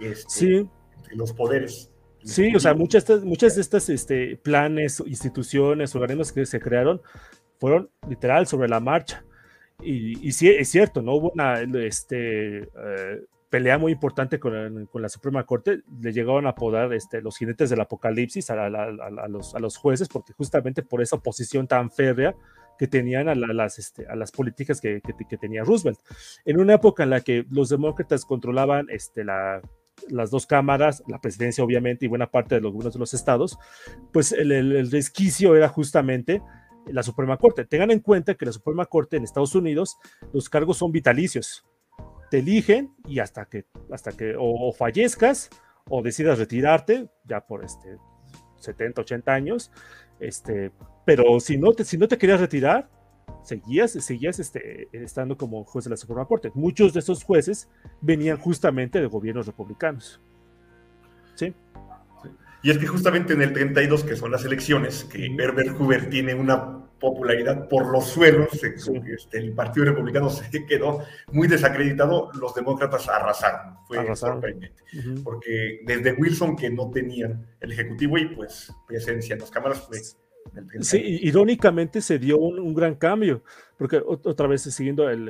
este, sí. entre los poderes. Sí, o sea, muchas, muchas de estas este, planes, instituciones, organismos que se crearon fueron literal sobre la marcha. Y, y sí, es cierto, ¿no? Hubo una este, eh, pelea muy importante con, con, la Suprema Corte. Le llegaron a apodar este, los jinetes del apocalipsis a, a, los, a, los, jueces, porque justamente por esa oposición tan férrea que tenían a, las, este, a las políticas que, que, tenía Roosevelt. En una época en la que los demócratas controlaban este, la, las dos cámaras, la presidencia obviamente y buena parte de los de los estados, pues el, el, resquicio era justamente la Suprema Corte. Tengan en cuenta que la Suprema Corte en Estados Unidos los cargos son vitalicios. Te eligen y hasta que, hasta que o, fallezcas o decidas retirarte, ya por este 70, 80 años, este, pero si no te, si no te querías retirar, seguías, seguías este, estando como juez de la Suprema Corte. Muchos de esos jueces venían justamente de gobiernos republicanos. ¿Sí? Y es que justamente en el 32, que son las elecciones, que Herbert Hoover tiene una popularidad por los suelos, este, el Partido Republicano se quedó muy desacreditado, los demócratas arrasaron. Fue sorprendente. Porque desde Wilson, que no tenían el Ejecutivo y pues presencia en las cámaras, fue Sí, irónicamente se dio un, gran cambio, porque otra vez siguiendo, el,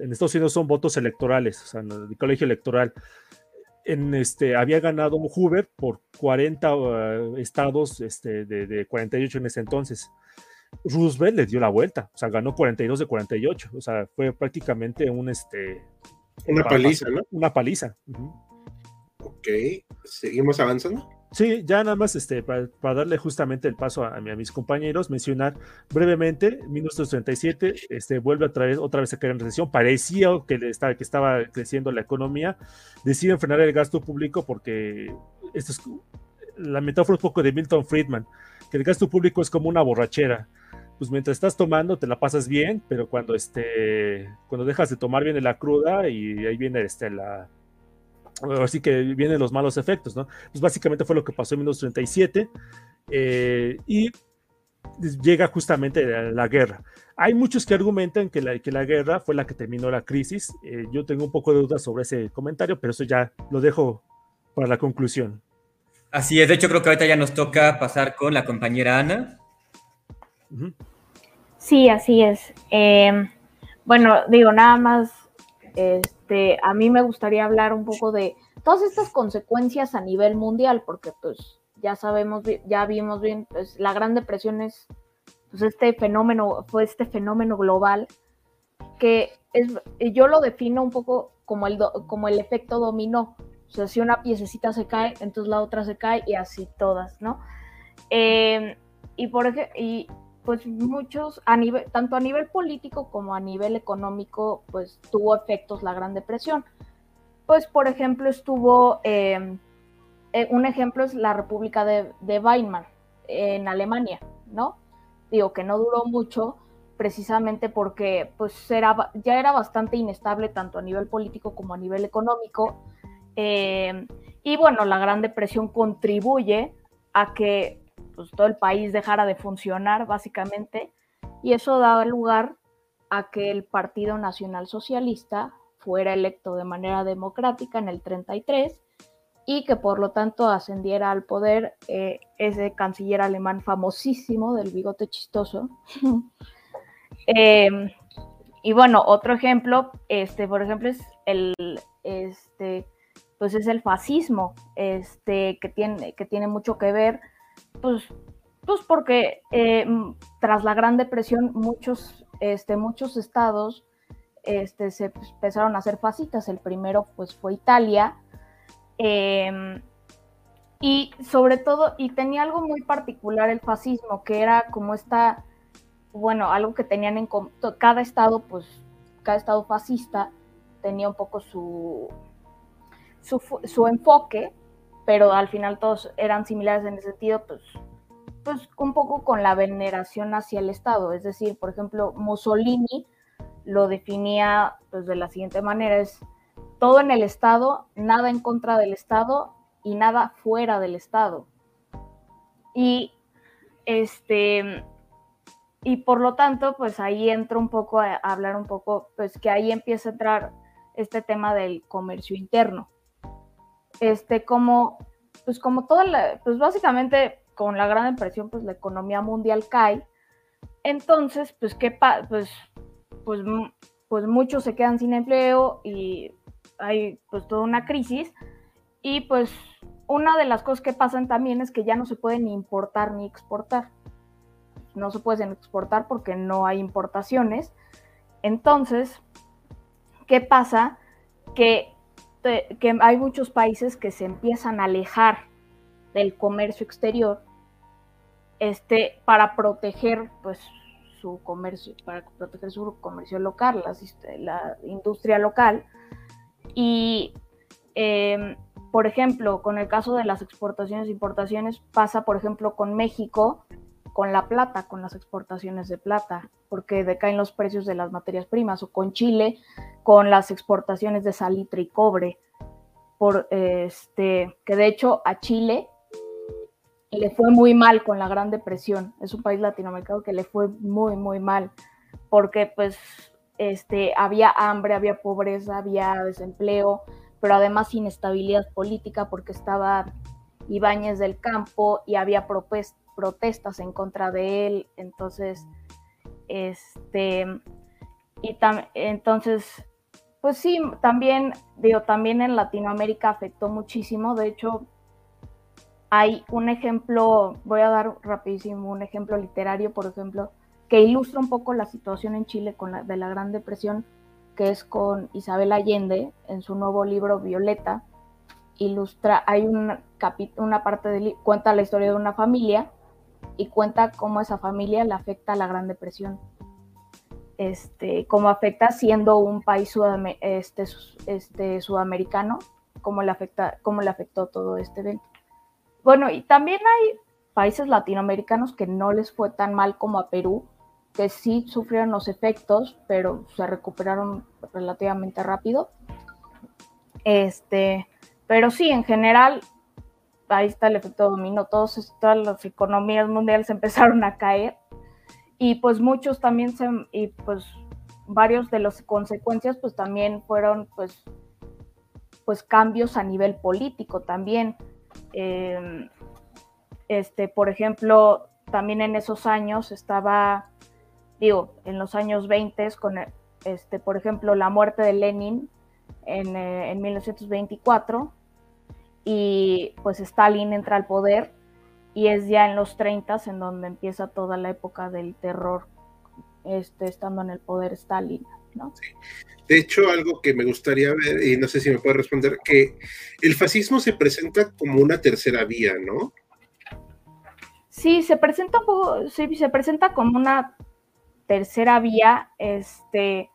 en Estados Unidos son votos electorales, o sea, en el colegio electoral. En este, había ganado Hoover por 40 uh, estados este, de, de, 48 en ese entonces. Roosevelt le dio la vuelta, o sea, ganó 42 de 48, o sea, fue prácticamente un... Este, una paliza, ¿no? Una paliza. Ok, seguimos avanzando. Sí, ya nada más este, para, darle justamente el paso a, mis compañeros, mencionar brevemente, 1937 este, vuelve a traer otra vez a caer en recesión, parecía que, estaba, que estaba creciendo la economía, deciden frenar el gasto público porque esto es, la metáfora un poco de Milton Friedman, que el gasto público es como una borrachera, pues mientras estás tomando te la pasas bien, pero cuando, este, cuando dejas de tomar viene la cruda y ahí viene este, la así que vienen los malos efectos, ¿no? Pues básicamente fue lo que pasó en 1937 eh, y llega justamente la, guerra. Hay muchos que argumentan que la, que la guerra fue la que terminó la crisis. Eh, yo tengo un poco de dudas sobre ese comentario, pero eso ya lo dejo para la conclusión. Así es, de hecho creo que ahorita ya nos toca pasar con la compañera Ana. Sí, así es. Eh, bueno, digo, nada más este, a mí me gustaría hablar un poco de todas estas consecuencias a nivel mundial, porque pues ya sabemos, ya vimos bien, pues la Gran Depresión es, pues este fenómeno, fue este fenómeno global que es, yo lo defino un poco como el, como el efecto dominó. O sea, si una piececita se cae, entonces la otra se cae y así todas, ¿no? Em, y por y pues muchos, a nivel, tanto a nivel político como a nivel económico, pues tuvo efectos la Gran Depresión. Pues, por ejemplo, estuvo, em, eh, un ejemplo es la República de, Weimar en Alemania, ¿no? Digo que no duró mucho, precisamente porque pues era, ya era bastante inestable tanto a nivel político como a nivel económico. Em, y bueno, la Gran Depresión contribuye a que pues, todo el país dejara de funcionar, básicamente, y eso daba lugar a que el Partido Nacional Socialista fuera electo de manera democrática en el 33 y que por lo tanto ascendiera al poder eh, ese canciller alemán famosísimo del bigote chistoso. Em, y bueno, otro ejemplo, este, por ejemplo, es el, este, pues es el fascismo, este, que tiene, que tiene mucho que ver pues, pues porque eh, tras la Gran Depresión muchos, este, muchos estados este, se empezaron a hacer fascistas. El primero pues fue Italia. Em, y sobre todo, y tenía algo muy particular el fascismo, que era como esta, bueno, algo que tenían en cada estado, pues cada estado fascista tenía un poco su, su, su enfoque, pero al final todos eran similares en ese sentido, pues, pues un poco con la veneración hacia el Estado. Es decir, por ejemplo, Mussolini lo definía pues, de la siguiente manera, es todo en el Estado, nada en contra del Estado y nada fuera del Estado. Y este y por lo tanto, pues ahí entro un poco a hablar un poco, pues que ahí empieza a entrar este tema del comercio interno este, como, pues como toda la, pues básicamente con la gran depresión, pues la economía mundial cae. Entonces, pues, ¿qué pues, pues, pues muchos se quedan sin empleo y hay pues toda una crisis. Y pues una de las cosas que pasan también es que ya no se puede ni importar ni exportar. no se pueden exportar porque no hay importaciones. Entonces, ¿qué pasa? Que, que hay muchos países que se empiezan a alejar del comercio exterior este, para proteger pues, su comercio, para proteger su comercio local, la, industria local. Y, em, por ejemplo, con el caso de las exportaciones e importaciones, pasa, por ejemplo, con México, con la plata, con las exportaciones de plata, porque decaen los precios de las materias primas, o con Chile, con las exportaciones de salitre y cobre, por este, que de hecho a Chile le fue muy mal con la Gran Depresión. Es un país latinoamericano que le fue muy, muy mal, porque pues este, había hambre, había pobreza, había desempleo, pero además inestabilidad política porque estaba Ibáñez del Campo y había protestas en contra de él. Entonces, este, y entonces, pues sí, también, digo, también en Latinoamérica afectó muchísimo. De hecho, hay un ejemplo, voy a dar rapidísimo un ejemplo literario, por ejemplo, que ilustra un poco la situación en Chile con la, de la Gran Depresión, que es con Isabel Allende en su nuevo libro Violeta. Ilustra, hay una, una parte de cuenta la historia de una familia y cuenta cómo esa familia le afecta a la Gran Depresión. Este, cómo afecta siendo un país este, este, sudamericano, cómo le, afecta, cómo le afectó todo este evento. Bueno, y también hay países latinoamericanos que no les fue tan mal como a Perú, que sí sufrieron los efectos, pero se recuperaron relativamente rápido. Este, pero sí, en general, ahí está el efecto dominó, todos, todas las economías mundiales empezaron a caer y pues muchos también se, y pues varios de las consecuencias pues también fueron pues, pues cambios a nivel político también. Em, este, por ejemplo, también en esos años estaba, digo, en los años 20, con, este, por ejemplo, la muerte de Lenin en, eh, en 1924 y pues Stalin entra al poder y es ya en los 30 en donde empieza toda la época del terror, este, estando en el poder Stalin. ¿no? De hecho, algo que me gustaría ver, y no sé si me puede responder, que el fascismo se presenta como una tercera vía, ¿no? Sí, se presenta un poco, sí, se presenta como una tercera vía, este,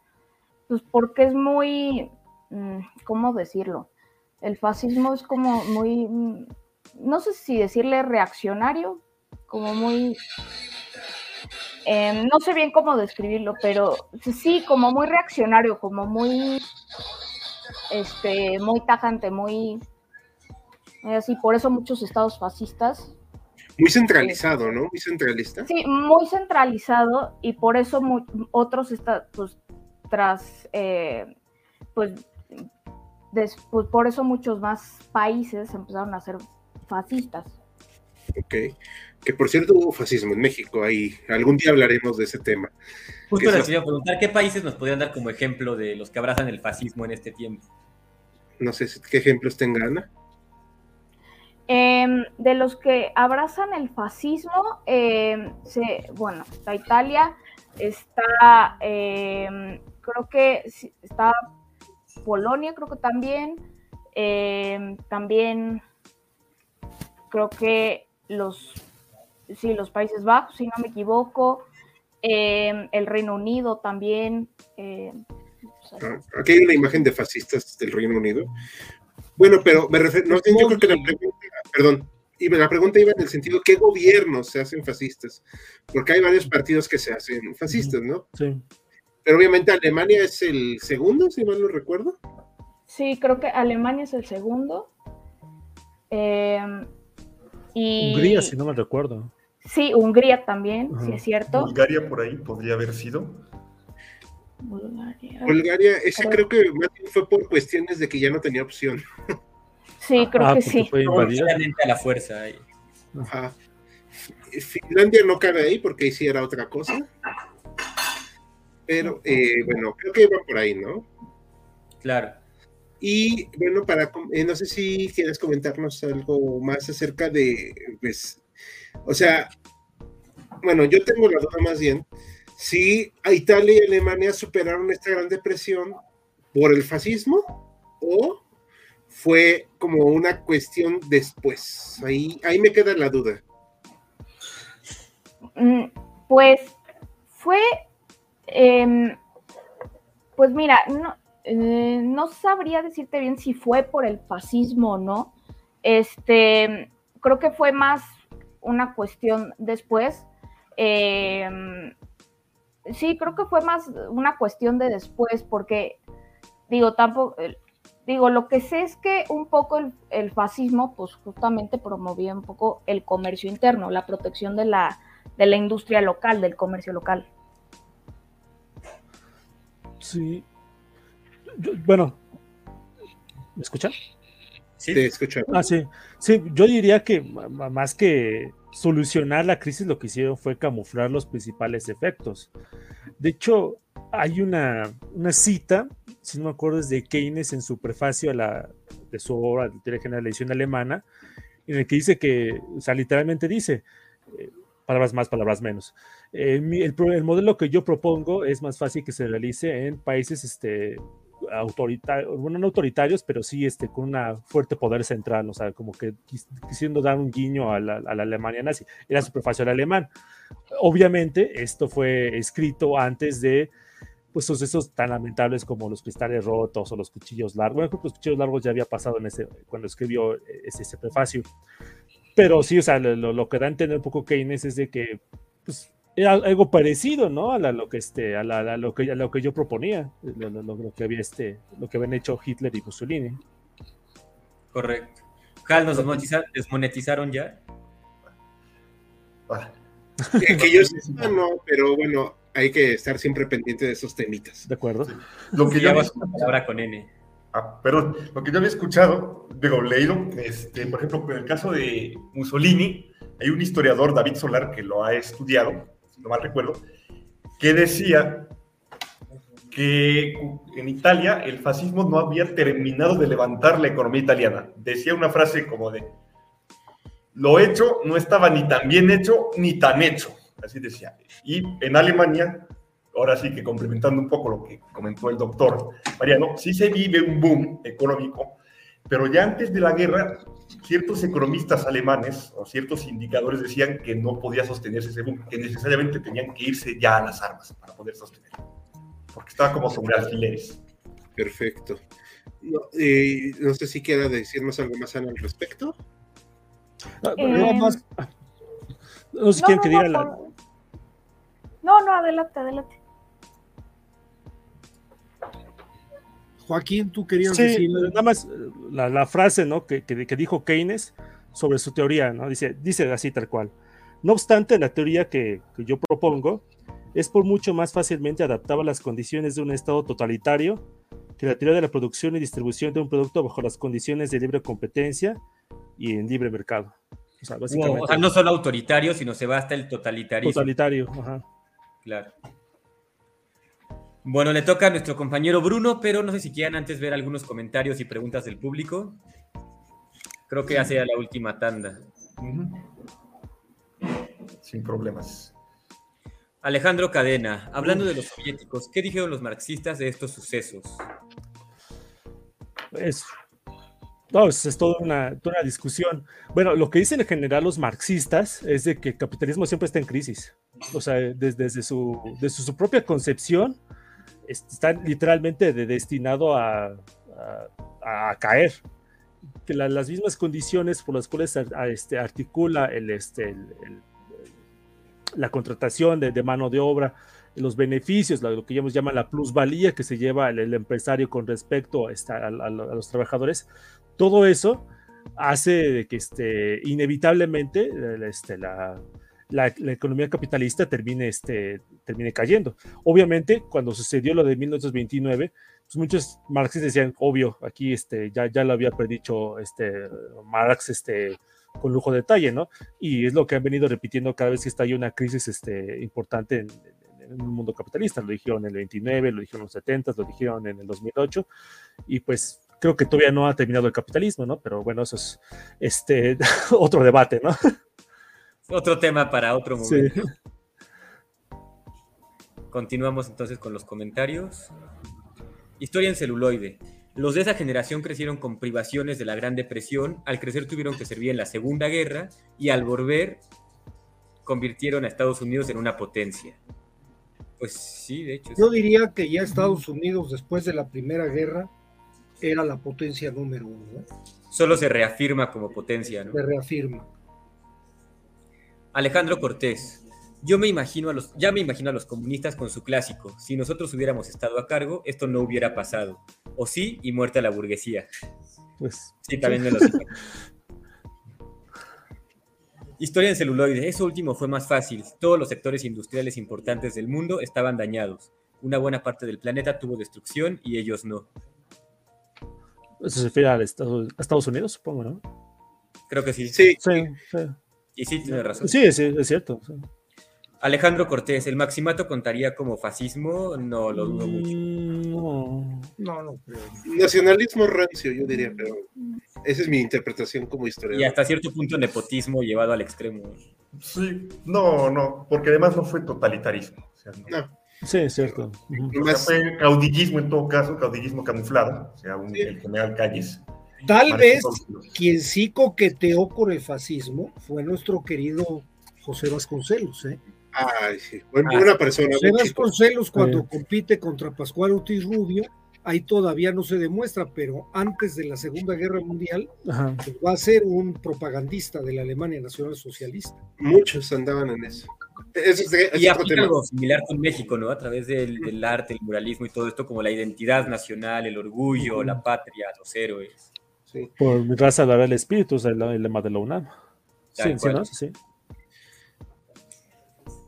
pues porque es muy, mm, ¿cómo decirlo? El fascismo es como muy, mm, no sé si decirle reaccionario, como muy Em, no sé bien cómo describirlo, pero sí, como muy reaccionario, como muy, este, muy tajante, muy, así, por eso muchos estados fascistas. Muy centralizado, ¿no? Muy centralista. Sí, muy centralizado y por eso otros estados, pues, tras, eh, pues, después, por eso muchos más países empezaron a ser fascistas. Ok. Que por cierto hubo fascismo en México, ahí algún día hablaremos de ese tema. Justo les iba a preguntar, ¿qué países nos podrían dar como ejemplo de los que abrazan el fascismo en este tiempo? No sé qué ejemplos tengan. Eh, de los que abrazan el fascismo, em, bueno, está Italia, está, em, creo que está Polonia, creo que también, también creo que los sí, los Países Bajos, si no me equivoco, em, el Reino Unido también. Em, Aquí hay una imagen de fascistas del Reino Unido. Bueno, pero me refiero, no, yo creo que la pregunta, perdón, la pregunta iba en el sentido, ¿qué gobiernos se hacen fascistas? Porque hay varios partidos que se hacen fascistas, ¿no? Sí. Pero obviamente Alemania es el segundo, si mal no recuerdo. Sí, creo que Alemania es el segundo. Eh, Hungría, si no me recuerdo. Sí, Hungría también, si es cierto. Bulgaria por ahí podría haber sido. Bulgaria. Bulgaria, ese creo, que fue por cuestiones de que ya no tenía opción. Sí, creo ah, que sí. Fue a la fuerza ahí. Finlandia no cabe ahí porque ahí sí era otra cosa. Pero eh, bueno, creo que iba por ahí, ¿no? Claro. Y bueno, para eh, no sé si quieres comentarnos algo más acerca de, pues, o sea, bueno, yo tengo la duda más bien, si Italia y Alemania superaron esta gran depresión por el fascismo o fue como una cuestión después. Ahí, ahí me queda la duda. Mm, pues fue, em, pues mira, no, eh, no sabría decirte bien si fue por el fascismo o no. Este, creo que fue más una cuestión después. Em, sí, creo que fue más una cuestión de después, porque digo, tampoco, digo, lo que sé es que un poco el, fascismo, pues justamente promovía un poco el comercio interno, la protección de la, de la industria local, del comercio local. Sí. bueno, ¿me escuchan? Sí, te escucho. Ah, sí. Sí, yo diría que más que solucionar la crisis, lo que hicieron fue camuflar los principales efectos. De hecho, hay una, una cita si no me acuerdo, es de Keynes en su prefacio a la, de su obra de teoría general de la edición alemana, en el que dice que, o sea, literalmente dice, eh, palabras más, palabras menos. Eh, el, modelo que yo propongo es más fácil que se realice en países este, autoritarios, bueno, no autoritarios, pero sí este, con una fuerte poder central, o sea, como que quisiendo dar un guiño a la, a la Alemania nazi. Era su al alemán. Obviamente, esto fue escrito antes de pues sucesos tan lamentables como los cristales rotos o los cuchillos largos. Bueno, creo que los cuchillos largos ya había pasado en ese, cuando escribió ese, ese prefacio. Pero sí, o sea, lo, que da a entender un poco Keynes es de que pues, era algo parecido, ¿no? A, lo, que este, a, lo, que, a lo que yo proponía, lo, que había este, lo que habían hecho Hitler y Mussolini. Correcto. Hal, ¿nos desmonetizaron ya? que yo no, pero bueno, hay que estar siempre pendiente de esos temitas. De acuerdo. Lo que ya ahora con N. Ah, pero lo que yo había escuchado, digo, leído, este, por ejemplo, en el caso de Mussolini, hay un historiador, David Solar, que lo ha estudiado, si no mal recuerdo, que decía que en Italia el fascismo no había terminado de levantar la economía italiana. Decía una frase como de, lo hecho no estaba ni tan bien hecho ni tan hecho así decía. Y en Alemania, ahora sí que complementando un poco lo que comentó el doctor Mariano, sí se vive un boom económico, pero ya antes de la guerra, ciertos economistas alemanes o ciertos indicadores decían que no podía sostenerse ese boom, que necesariamente tenían que irse ya a las armas para poder sostenerlo, porque estaba como sobre alfileres. Perfecto. No, eh, no sé si quiera decirnos algo más al respecto. Ah, eh, más, no sé quién que diga la... No, no, adelante, adelante. Joaquín, tú querías sí, decir. Nada más la, frase ¿no? que, que, dijo Keynes sobre su teoría, ¿no? Dice, dice así tal cual. No obstante, la teoría que, que yo propongo es por mucho más fácilmente adaptable a las condiciones de un Estado totalitario que la teoría de la producción y distribución de un producto bajo las condiciones de libre competencia y en libre mercado. O sea, no solo autoritario, sino se va hasta el totalitarismo. Totalitario, ajá. Claro. Bueno, le toca a nuestro compañero Bruno, pero no sé si quieran antes ver algunos comentarios y preguntas del público. Creo que hace la última tanda. Sin problemas. Alejandro Cadena, hablando de los soviéticos, ¿qué dijeron los marxistas de estos sucesos? Es no, es, toda, una, toda una discusión. Bueno, lo que dicen en general los marxistas es de que el capitalismo siempre está en crisis. O sea, desde, su, desde su propia concepción, está literalmente destinado a, a, caer. Que las mismas condiciones por las cuales este, articula el, este, la contratación de, de, mano de obra, los beneficios, lo que ellos llaman la plusvalía que se lleva el, empresario con respecto a, a, los trabajadores, todo eso hace que este, inevitablemente este, la, la, economía capitalista termine, este, termine cayendo. Obviamente, cuando sucedió lo de 1929, pues muchos marxistas decían, obvio, aquí este, ya, ya lo había predicho este, Marx este, con lujo de detalle, ¿no? Y es lo que han venido repitiendo cada vez que está ahí una crisis este, importante en, en el mundo capitalista. Lo dijeron en el 29, lo dijeron en los 70, lo dijeron en el 2008, y pues creo que todavía no ha terminado el capitalismo, ¿no? Pero bueno, eso es este, otro debate, ¿no? Otro tema para otro momento. Continuamos entonces con los comentarios. Historia en celuloide. Los de esa generación crecieron con privaciones de la Gran Depresión, al crecer tuvieron que servir en la Segunda Guerra y al volver convirtieron a Estados Unidos en una potencia. Pues sí, de hecho. Yo diría que ya Estados Unidos después de la Primera Guerra era la potencia número uno. Solo se reafirma como potencia, ¿no? Se reafirma. Alejandro Cortés. Yo me imagino a los, ya me imagino a los comunistas con su clásico. Si nosotros hubiéramos estado a cargo, esto no hubiera pasado. O sí, y muerta la burguesía. Pues. Sí, también me lo Historia en celuloide. Eso último fue más fácil. Todos los sectores industriales importantes del mundo estaban dañados. Una buena parte del planeta tuvo destrucción y ellos no. Eso se refiere a Estados Unidos, supongo, ¿no? Creo que sí. Sí. Sí, sí. Y sí, tiene razón. Sí, sí es cierto. sí. Alejandro Cortés, ¿el maximato contaría como fascismo? No lo dudo mucho. Mm, No. No, no creo. Nacionalismo rancio, yo diría, pero esa es mi interpretación como Y historiador. hasta cierto punto nepotismo llevado al extremo. Sí, no, no, porque además no fue totalitarismo. O sea, no. No, Sí, es cierto. Fue caudillismo en todo caso, caudillismo camuflado, o sea, un- Sí. el general Calles. Tal vez quien sí coqueteó con el fascismo fue nuestro querido José Vasconcelos. ¿eh? ay, sí, buen- Ah, buena persona. José. Vasconcelos cuando Sí. compite contra Pascual Ortiz Rubio, ahí todavía no se demuestra, pero antes de la Segunda Guerra Mundial pues, va a ser un propagandista de la Alemania Nacional Socialista. Muchos andaban en eso. Eso es, es Y otro aplica tema. algo similar con México, ¿no? A través del, del arte, el muralismo y todo esto, como la identidad nacional, el orgullo, la patria, los héroes. Sí. Por mi raza dará el espíritu, es el, el lema de la UNAM. Sí, sí. ¿no? Sí.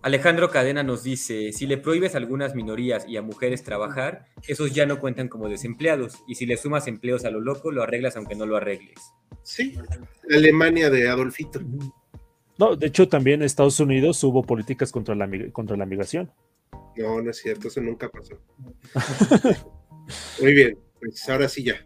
Alejandro Cadena nos dice, si le prohíbes a algunas minorías y a mujeres trabajar, esos ya no cuentan como desempleados, y si le sumas empleos a lo loco, lo arreglas aunque no lo arregles. Sí, Alemania de Adolfito. No, de hecho, también en Estados Unidos hubo políticas contra la, contra la migración. No, no es cierto, eso nunca pasó. Muy bien, pues ahora sí ya.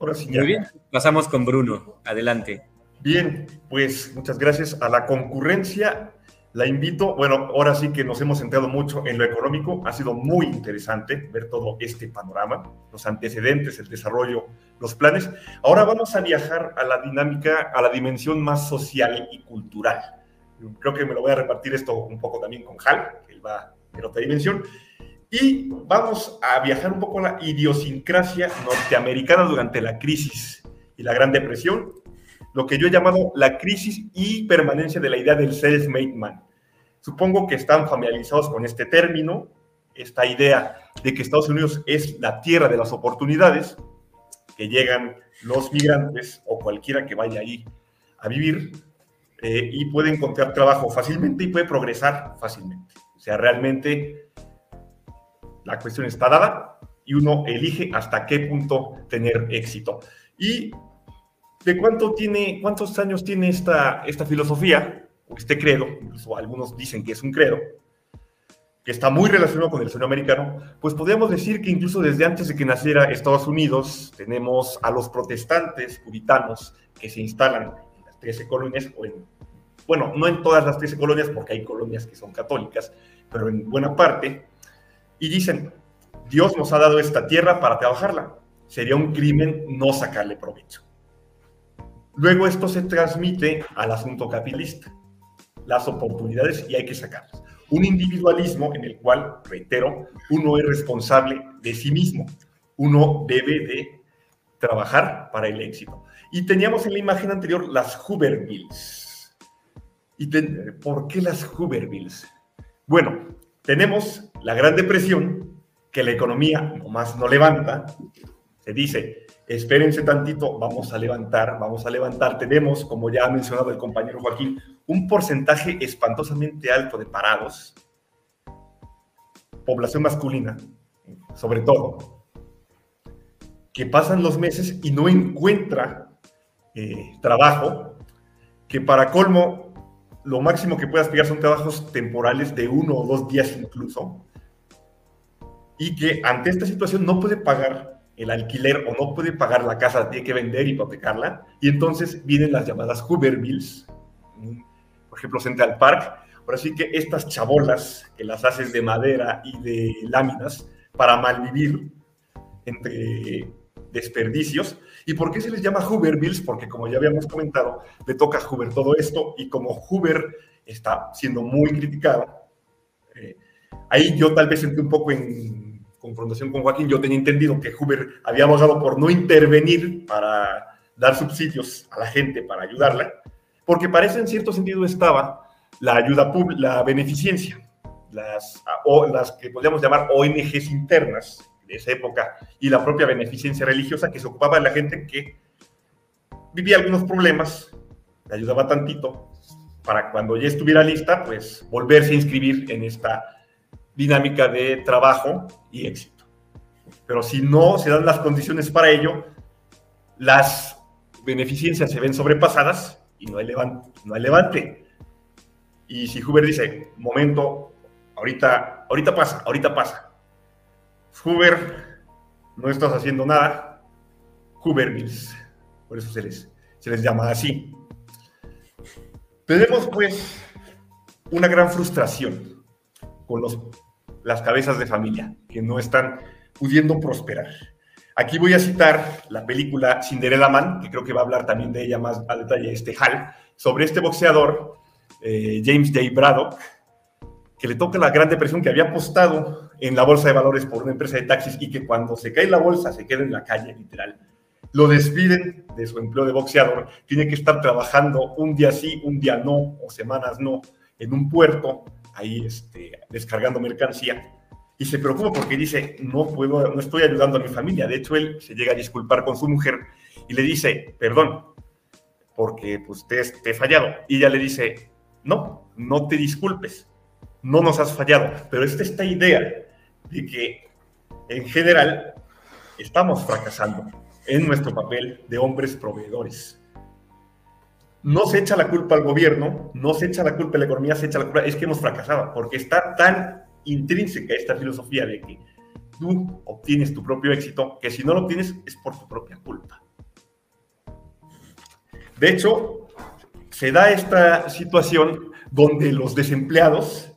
Ahora sí, ya. Muy bien, pasamos con Bruno, adelante. Bien, pues muchas gracias a la concurrencia. La invito, bueno, ahora sí que nos hemos centrado mucho en lo económico, ha sido muy interesante ver todo este panorama, los antecedentes, el desarrollo, los planes. Ahora vamos a viajar a la dinámica, a la dimensión más social y cultural. Creo que me lo voy a repartir esto un poco también con Hal, que él va en otra dimensión. Y vamos a viajar un poco a la idiosincrasia norteamericana durante la crisis y la Gran Depresión, lo que yo he llamado la crisis y permanencia de la idea del self-made man. Supongo que están familiarizados con este término, esta idea de que Estados Unidos es la tierra de las oportunidades, que llegan los migrantes o cualquiera que vaya ahí a vivir eh, y puede encontrar trabajo fácilmente y puede progresar fácilmente. O sea, realmente la cuestión está dada y uno elige hasta qué punto tener éxito. Y ¿De cuánto tiene, cuántos años tiene esta, esta filosofía, o este credo? Incluso algunos dicen que es un credo, que está muy relacionado con el sueño americano, pues podríamos decir que incluso desde antes de que naciera Estados Unidos, tenemos a los protestantes puritanos que se instalan en las 13 colonias, o en, bueno, no en todas las 13 colonias, porque hay colonias que son católicas, pero en buena parte, y dicen, Dios nos ha dado esta tierra para trabajarla, sería un crimen no sacarle provecho. Luego esto se transmite al asunto capitalista, las oportunidades y hay que sacarlas. Un individualismo en el cual, reitero, uno es responsable de sí mismo, uno debe de trabajar para el éxito. Y teníamos en la imagen anterior las Hoovervilles. ¿Y por qué las Hoovervilles? Bueno, tenemos la Gran Depresión, que la economía nomás no levanta. Se dice, espérense tantito, vamos a levantar, vamos a levantar. Tenemos, como ya ha mencionado el compañero Joaquín, un porcentaje espantosamente alto de parados, población masculina, sobre todo, que pasan los meses y no encuentra eh, trabajo, que para colmo, lo máximo que puede aspirar son trabajos temporales de uno o dos días incluso, y que ante esta situación no puede pagar el alquiler o no puede pagar la casa, tiene que vender y hipotecarla, y entonces vienen las llamadas Hoovervilles, por ejemplo Central Park, Por así que estas chabolas que las haces de madera y de láminas para malvivir entre desperdicios. ¿Y por qué se les llama Hoover Bills? Porque como ya habíamos comentado, le toca a Hoover todo esto y como Hoover está siendo muy criticado, eh, ahí yo tal vez sentí un poco en confrontación con Joaquín, yo tenía entendido que Hoover había abogado por no intervenir para dar subsidios a la gente, para ayudarla, porque parece en cierto sentido estaba la ayuda pública, la beneficencia, las, o las que podríamos llamar ONGs internas, de esa época y la propia beneficencia religiosa que se ocupaba de la gente que vivía algunos problemas, le ayudaba tantito para cuando ya estuviera lista, pues volverse a inscribir en esta dinámica de trabajo y éxito. Pero si no se dan las condiciones para ello, las beneficencias se ven sobrepasadas y no hay levante. No hay levante. Y si Huber dice, momento, ahorita, ahorita pasa, ahorita pasa, Hoover, no estás haciendo nada. Hoover Mills. Por eso se les, se les llama así. Tenemos pues una gran frustración con los, las cabezas de familia que no están pudiendo prosperar. Aquí voy a citar la película Cinderella Man, que creo que va a hablar también de ella más a detalle este Hal, sobre este boxeador, eh, James J. Braddock, que le toca la gran depresión, que había apostado en la bolsa de valores por una empresa de taxis y que cuando se cae la bolsa se queda en la calle, literal. Lo despiden de su empleo de boxeador, tiene que estar trabajando un día sí, un día no, o semanas no, en un puerto, ahí este, descargando mercancía. Y se preocupa porque dice, no puedo, no estoy ayudando a mi familia. De hecho, él se llega a disculpar con su mujer y le dice, perdón, porque pues te, te he fallado. Y ella le dice, no, no te disculpes no nos has fallado, pero es esta idea de que en general estamos fracasando en nuestro papel de hombres proveedores. No se echa la culpa al gobierno, no se echa la culpa a la economía, se echa la culpa, es que hemos fracasado, porque está tan intrínseca esta filosofía de que tú obtienes tu propio éxito, que si no lo obtienes es por tu propia culpa. De hecho, se da esta situación donde los desempleados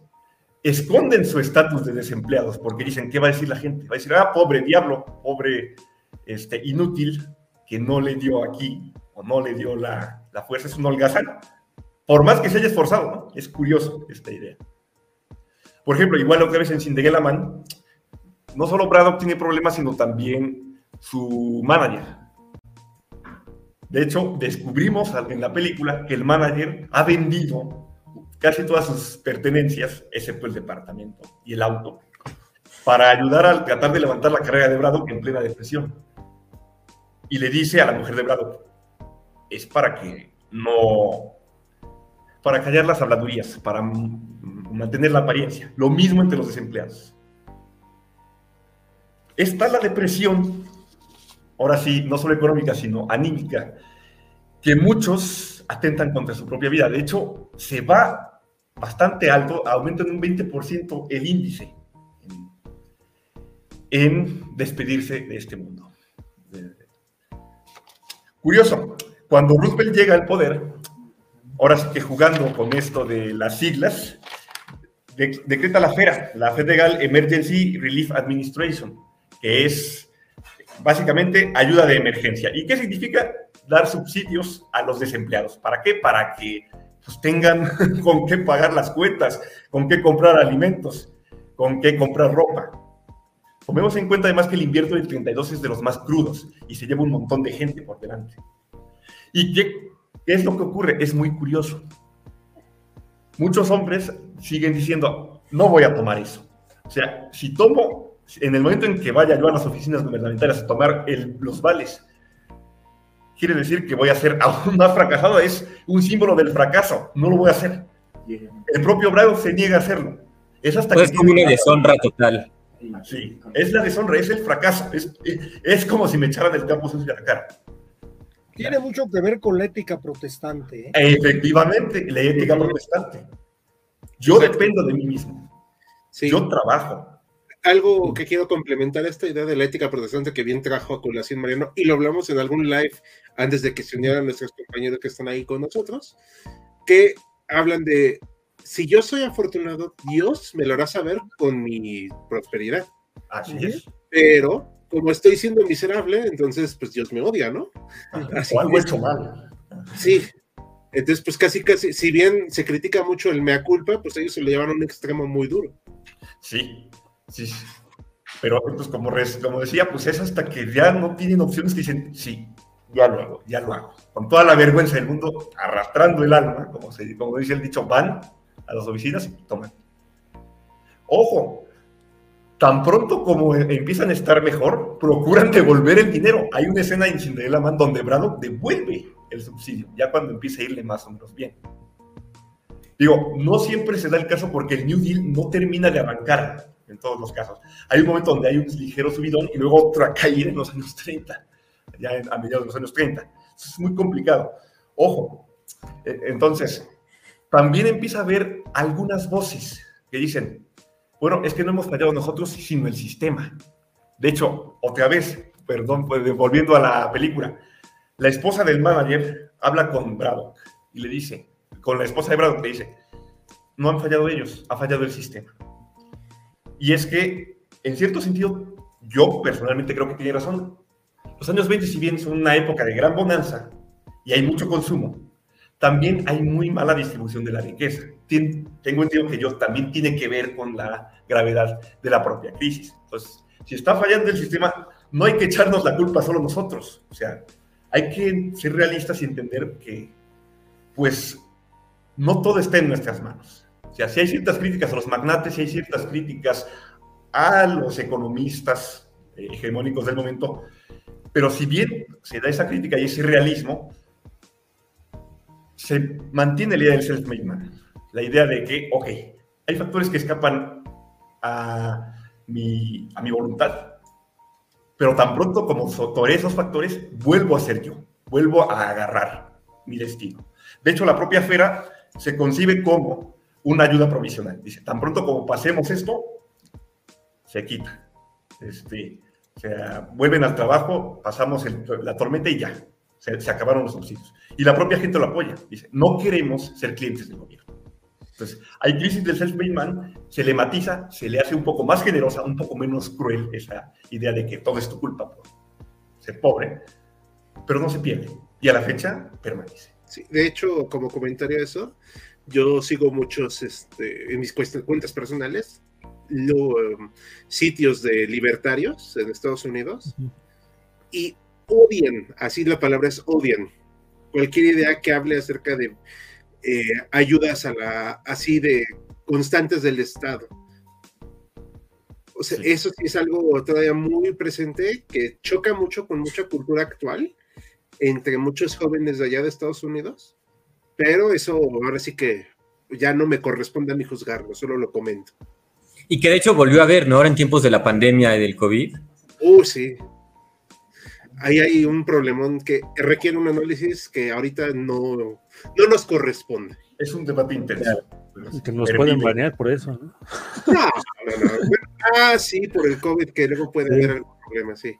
esconden su estatus de desempleados porque dicen, ¿qué va a decir la gente? Va a decir, ah, pobre diablo, pobre este, inútil, que no le dio aquí o no le dio la, la fuerza, es un holgazán. Por más que se haya esforzado, ¿no? Es curioso esta idea. Por ejemplo, igual otra vez en Cinderella Man, no solo Braddock tiene problemas, sino también su manager. De hecho, descubrimos en la película que el manager ha vendido casi todas sus pertenencias, excepto el departamento y el auto, para ayudar al tratar de levantar la carrera de Braddock en plena depresión. Y le dice a la mujer de Braddock, es para que no, para callar las habladurías, para mantener la apariencia. Lo mismo entre los desempleados. Está la depresión, ahora sí, no solo económica, sino anímica, que muchos atentan contra su propia vida. De hecho, se va bastante alto, aumenta en un 20% el índice en despedirse de este mundo. Curioso, cuando Roosevelt llega al poder, ahora sí que jugando con esto de las siglas, decreta la FERA, la Federal Emergency Relief Administration, que es básicamente ayuda de emergencia. ¿Y qué significa? Dar subsidios a los desempleados. ¿Para qué? Para que pues tengan con qué pagar las cuentas, con qué comprar alimentos, con qué comprar ropa. Tomemos en cuenta además que el invierno del 32 es de los más crudos y se lleva un montón de gente por delante. ¿Y qué, es lo que ocurre? Es muy curioso. Muchos hombres siguen diciendo, no voy a tomar eso. O sea, si tomo, en el momento en que vaya yo a las oficinas gubernamentales a tomar los vales quiere decir que voy a ser aún más fracasado, es un símbolo del fracaso, no lo voy a hacer. El propio Bravo se niega a hacerlo. Es hasta pues como una deshonra total. Sí, es la deshonra, es el fracaso, es, es como si me echaran el campo sucio a la cara. Tiene mucho que ver con la ética protestante. ¿eh? Efectivamente, la ética protestante. Yo dependo de mí mismo. Yo trabajo, algo que quiero complementar esta idea de la ética protestante que bien trajo a colación Mariano, y lo hablamos en algún live antes de que se unieran nuestros compañeros que están ahí con nosotros, que hablan de si yo soy afortunado, Dios me lo hará saber con mi prosperidad. Así es. Pero como estoy siendo miserable, entonces pues Dios me odia, ¿no? Así o algo hecho mal. Sí. Entonces, pues casi, casi, si bien se critica mucho el mea culpa, pues ellos se lo llevan a un extremo muy duro. Sí, sí. Pero pues como, como decía, pues es hasta que ya no tienen opciones que dicen, sí, ya lo hago, ya lo hago. Con toda la vergüenza del mundo, arrastrando el alma, como, se, como dice el dicho, van a las oficinas y toman. Ojo, tan pronto como empiezan a estar mejor, procuran devolver el dinero. Hay una escena en Cinderella Man donde Brado devuelve el subsidio, ya cuando empieza a irle más o menos bien. Digo, no siempre se da el caso porque el New Deal no termina de arrancar en todos los casos. Hay un momento donde hay un ligero subidón y luego otra caída en los años 30, ya a mediados de los años 30. es muy complicado. Ojo, e, entonces, también empieza a haber algunas voces que dicen, bueno, es que no hemos fallado nosotros, sino el sistema. De hecho, otra vez, perdón, pues, volviendo a la película, la esposa del manager habla con Braddock y le dice, con la esposa de Braddock le dice, no han fallado ellos, ha fallado el sistema. Y es que, en cierto sentido, yo personalmente creo que tiene razón. Los años 20, si bien son una época de gran bonanza y hay mucho consumo, también hay muy mala distribución de la riqueza. tengo entendido que yo también tiene que ver con la gravedad de la propia crisis. Entonces, si está fallando el sistema, no hay que echarnos la culpa solo nosotros. O sea, hay que ser realistas y entender que, pues, no todo está en nuestras manos. O sea, si hay ciertas críticas a los magnates, si hay ciertas críticas a los economistas eh, hegemónicos del momento, pero si bien se da esa crítica y ese realismo, se mantiene la idea del self-made man. La idea de que, ok, hay factores que escapan a mi, a mi voluntad, pero tan pronto como sobre esos factores, vuelvo a ser yo, vuelvo a agarrar mi destino. De hecho, la propia Fera se concibe como una ayuda provisional. Dice, tan pronto como pasemos esto, se quita. Este, o sea, vuelven al trabajo, pasamos la tormenta y ya, se, acabaron los subsidios. Y la propia gente lo apoya. Dice, no queremos ser clientes del gobierno. Entonces, hay crisis del self-made man, se le matiza, se le hace un poco más generosa, un poco menos cruel esa idea de que todo es tu culpa por ser pobre, pero no se pierde. Y a la fecha permanece. Sí, de hecho, como comentario a eso, yo sigo muchos, este, en mis cuentas personales, sitios de libertarios en Estados Unidos y odian, así la palabra es odian, cualquier idea que hable acerca de eh, ayudas a la, así de constantes del Estado. O sea, eso sí es algo todavía muy presente que choca mucho con mucha cultura actual entre muchos jóvenes de allá de Estados Unidos, pero eso ahora sí que ya no me corresponde a mí juzgarlo, solo lo comento. Y que de hecho volvió a ver, ¿no? Ahora en tiempos de la pandemia y del COVID. Uh, sí ahí hay un problemón que requiere un análisis que ahorita no, no nos corresponde. Es un debate intenso. Que nos pueden banear por eso, ¿no? No, no, no. ah, sí, por el COVID, que luego puede haber algún problema, sí.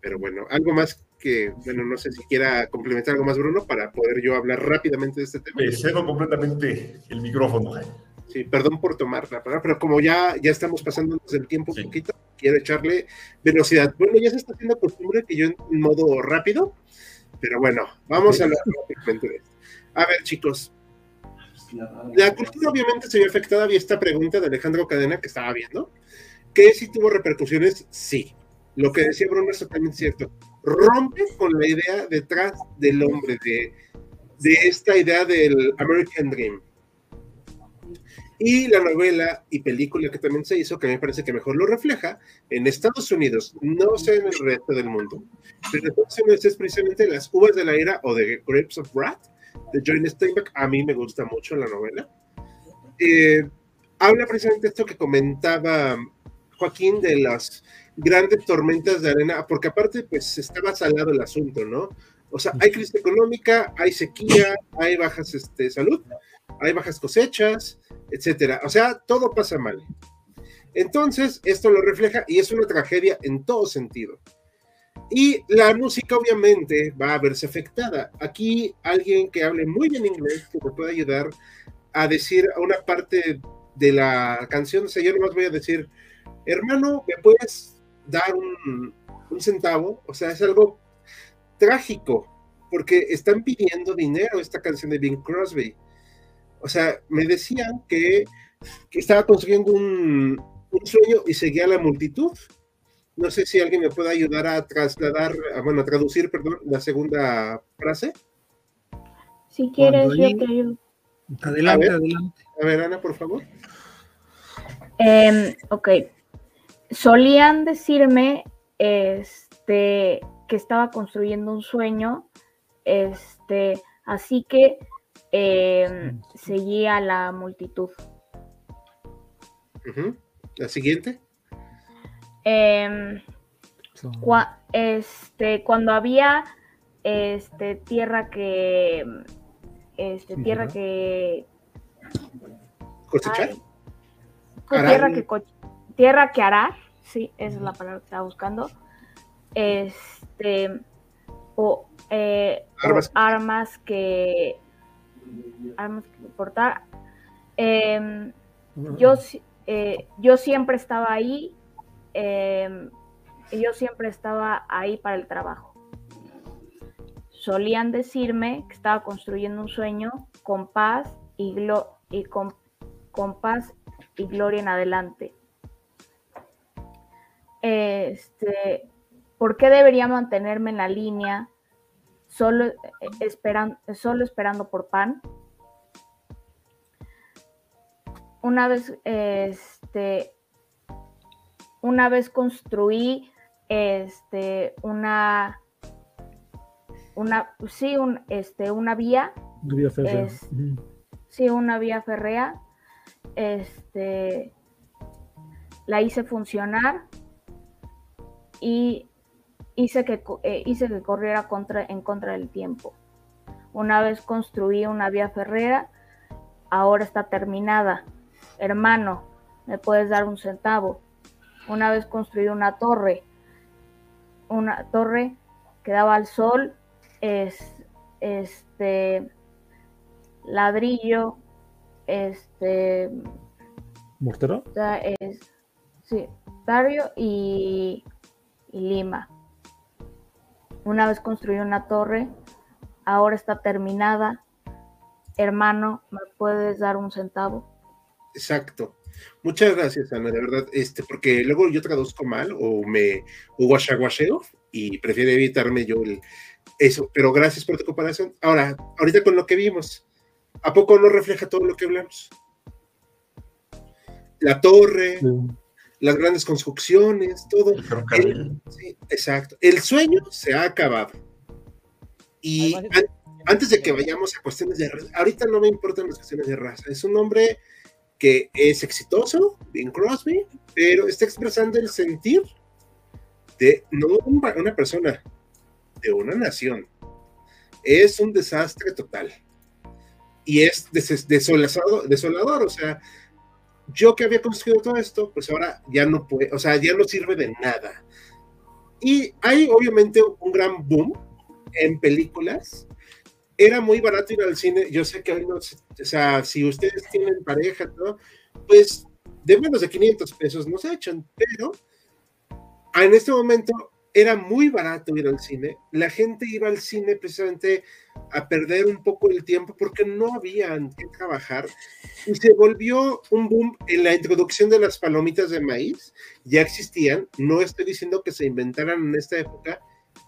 Pero bueno, algo más que, bueno, no sé si quiera complementar algo más, Bruno, para poder yo hablar rápidamente de este tema. Me cedo completamente el micrófono. Sí, perdón por tomar la palabra, pero como ya, ya estamos pasándonos el tiempo un poquito, quiero echarle velocidad. Bueno, ya se está haciendo costumbre que yo en modo rápido, pero bueno, vamos a la A ver, chicos. La cultura obviamente se vio afectada, había esta pregunta de Alejandro Cadena que estaba viendo, que si tuvo repercusiones, sí. Lo que decía Bruno es totalmente cierto. Rompe con la idea detrás del hombre, de, de esta idea del American Dream y la novela y película que también se hizo, que me parece que mejor lo refleja, en Estados Unidos, no sé en el resto del mundo, pero en Estados Unidos es precisamente Las Uvas de la Ira o The Grapes of Wrath de John Steinbeck. A mí me gusta mucho la novela. Eh, habla precisamente esto que comentaba Joaquín de las grandes tormentas de arena, porque aparte, pues estaba salado el asunto, ¿no? O sea, hay crisis económica, hay sequía, hay bajas este, salud, hay bajas cosechas, etcétera. O sea, todo pasa mal. Entonces, esto lo refleja y es una tragedia en todo sentido. Y la música obviamente va a verse afectada. Aquí alguien que hable muy bien inglés que me puede ayudar a decir una parte de la canción, o sea, yo nomás voy a decir, hermano, ¿me puedes dar un, un centavo? O sea, es algo trágico, porque están pidiendo dinero esta canción de Bing Crosby. O sea, me decían que, que estaba construyendo un, un, sueño y seguía la multitud. No sé si alguien me puede ayudar a trasladar, bueno, a traducir, perdón, la segunda frase. Si quieres, yo te ayudo. Adelante, adelante. A ver, Ana, por favor. Eh, ok. Solían decirme este, que estaba construyendo un sueño, este, así que eh, seguía la multitud. Uh -huh. La siguiente. Eh, cua este, cuando había este, tierra que este, tierra que cosechar ay, tierra que co tierra que arar sí esa es la palabra que estaba buscando este o, eh, armas. o armas que armas que portar eh, yo eh, yo siempre estaba ahí eh, yo siempre estaba ahí para el trabajo solían decirme que estaba construyendo un sueño con paz y, y con, con, paz y gloria en adelante. Este, ¿Por qué debería mantenerme en la línea solo, esperan, solo esperando por pan? Una vez, este, una vez construí este, una una, sí, un, este, una vía. Una vía férrea. Es, -huh. Sí, una vía férrea. Este, la hice funcionar y hice que, eh, hice que corriera contra, en contra del tiempo. Una vez construí una vía férrea, ahora está terminada. Hermano, ¿me puedes dar un centavo? Una vez construí una torre, una torre que daba al sol es este ladrillo, este mortero, es sí, Dario y, y, Lima. Una vez construí una torre, ahora está terminada. Hermano, ¿me puedes dar un centavo? Exacto. Muchas gracias, Ana, de verdad, este, porque luego yo traduzco mal o me o guachaguacheo y prefiero evitarme yo el, eso, pero gracias por tu comparación. Ahora, ahorita con lo que vimos, ¿a poco no refleja todo lo que hablamos? La torre, sí. Las grandes construcciones, todo. El, sí, exacto. El sueño se ha acabado. Y an antes de que vayamos a cuestiones de raza, ahorita no me importan las cuestiones de raza. Es un hombre que es exitoso, Bing Crosby, pero está expresando el sentir de no una persona, de una nación. Es un desastre total. Y es des desolado, desolador. O sea, yo que había construido todo esto, pues ahora ya no puede, o sea, ya no sirve de nada. Y hay obviamente un gran boom en películas. Era muy barato ir al cine. Yo sé que hoy no, o sea, si ustedes tienen pareja, ¿no? pues de menos de 500 pesos no se echan, pero en este momento era muy barato ir al cine. La gente iba al cine precisamente a perder un poco el tiempo porque no habían que trabajar y se volvió un boom en la introducción de las palomitas de maíz. Ya existían, no estoy diciendo que se inventaran en esta época,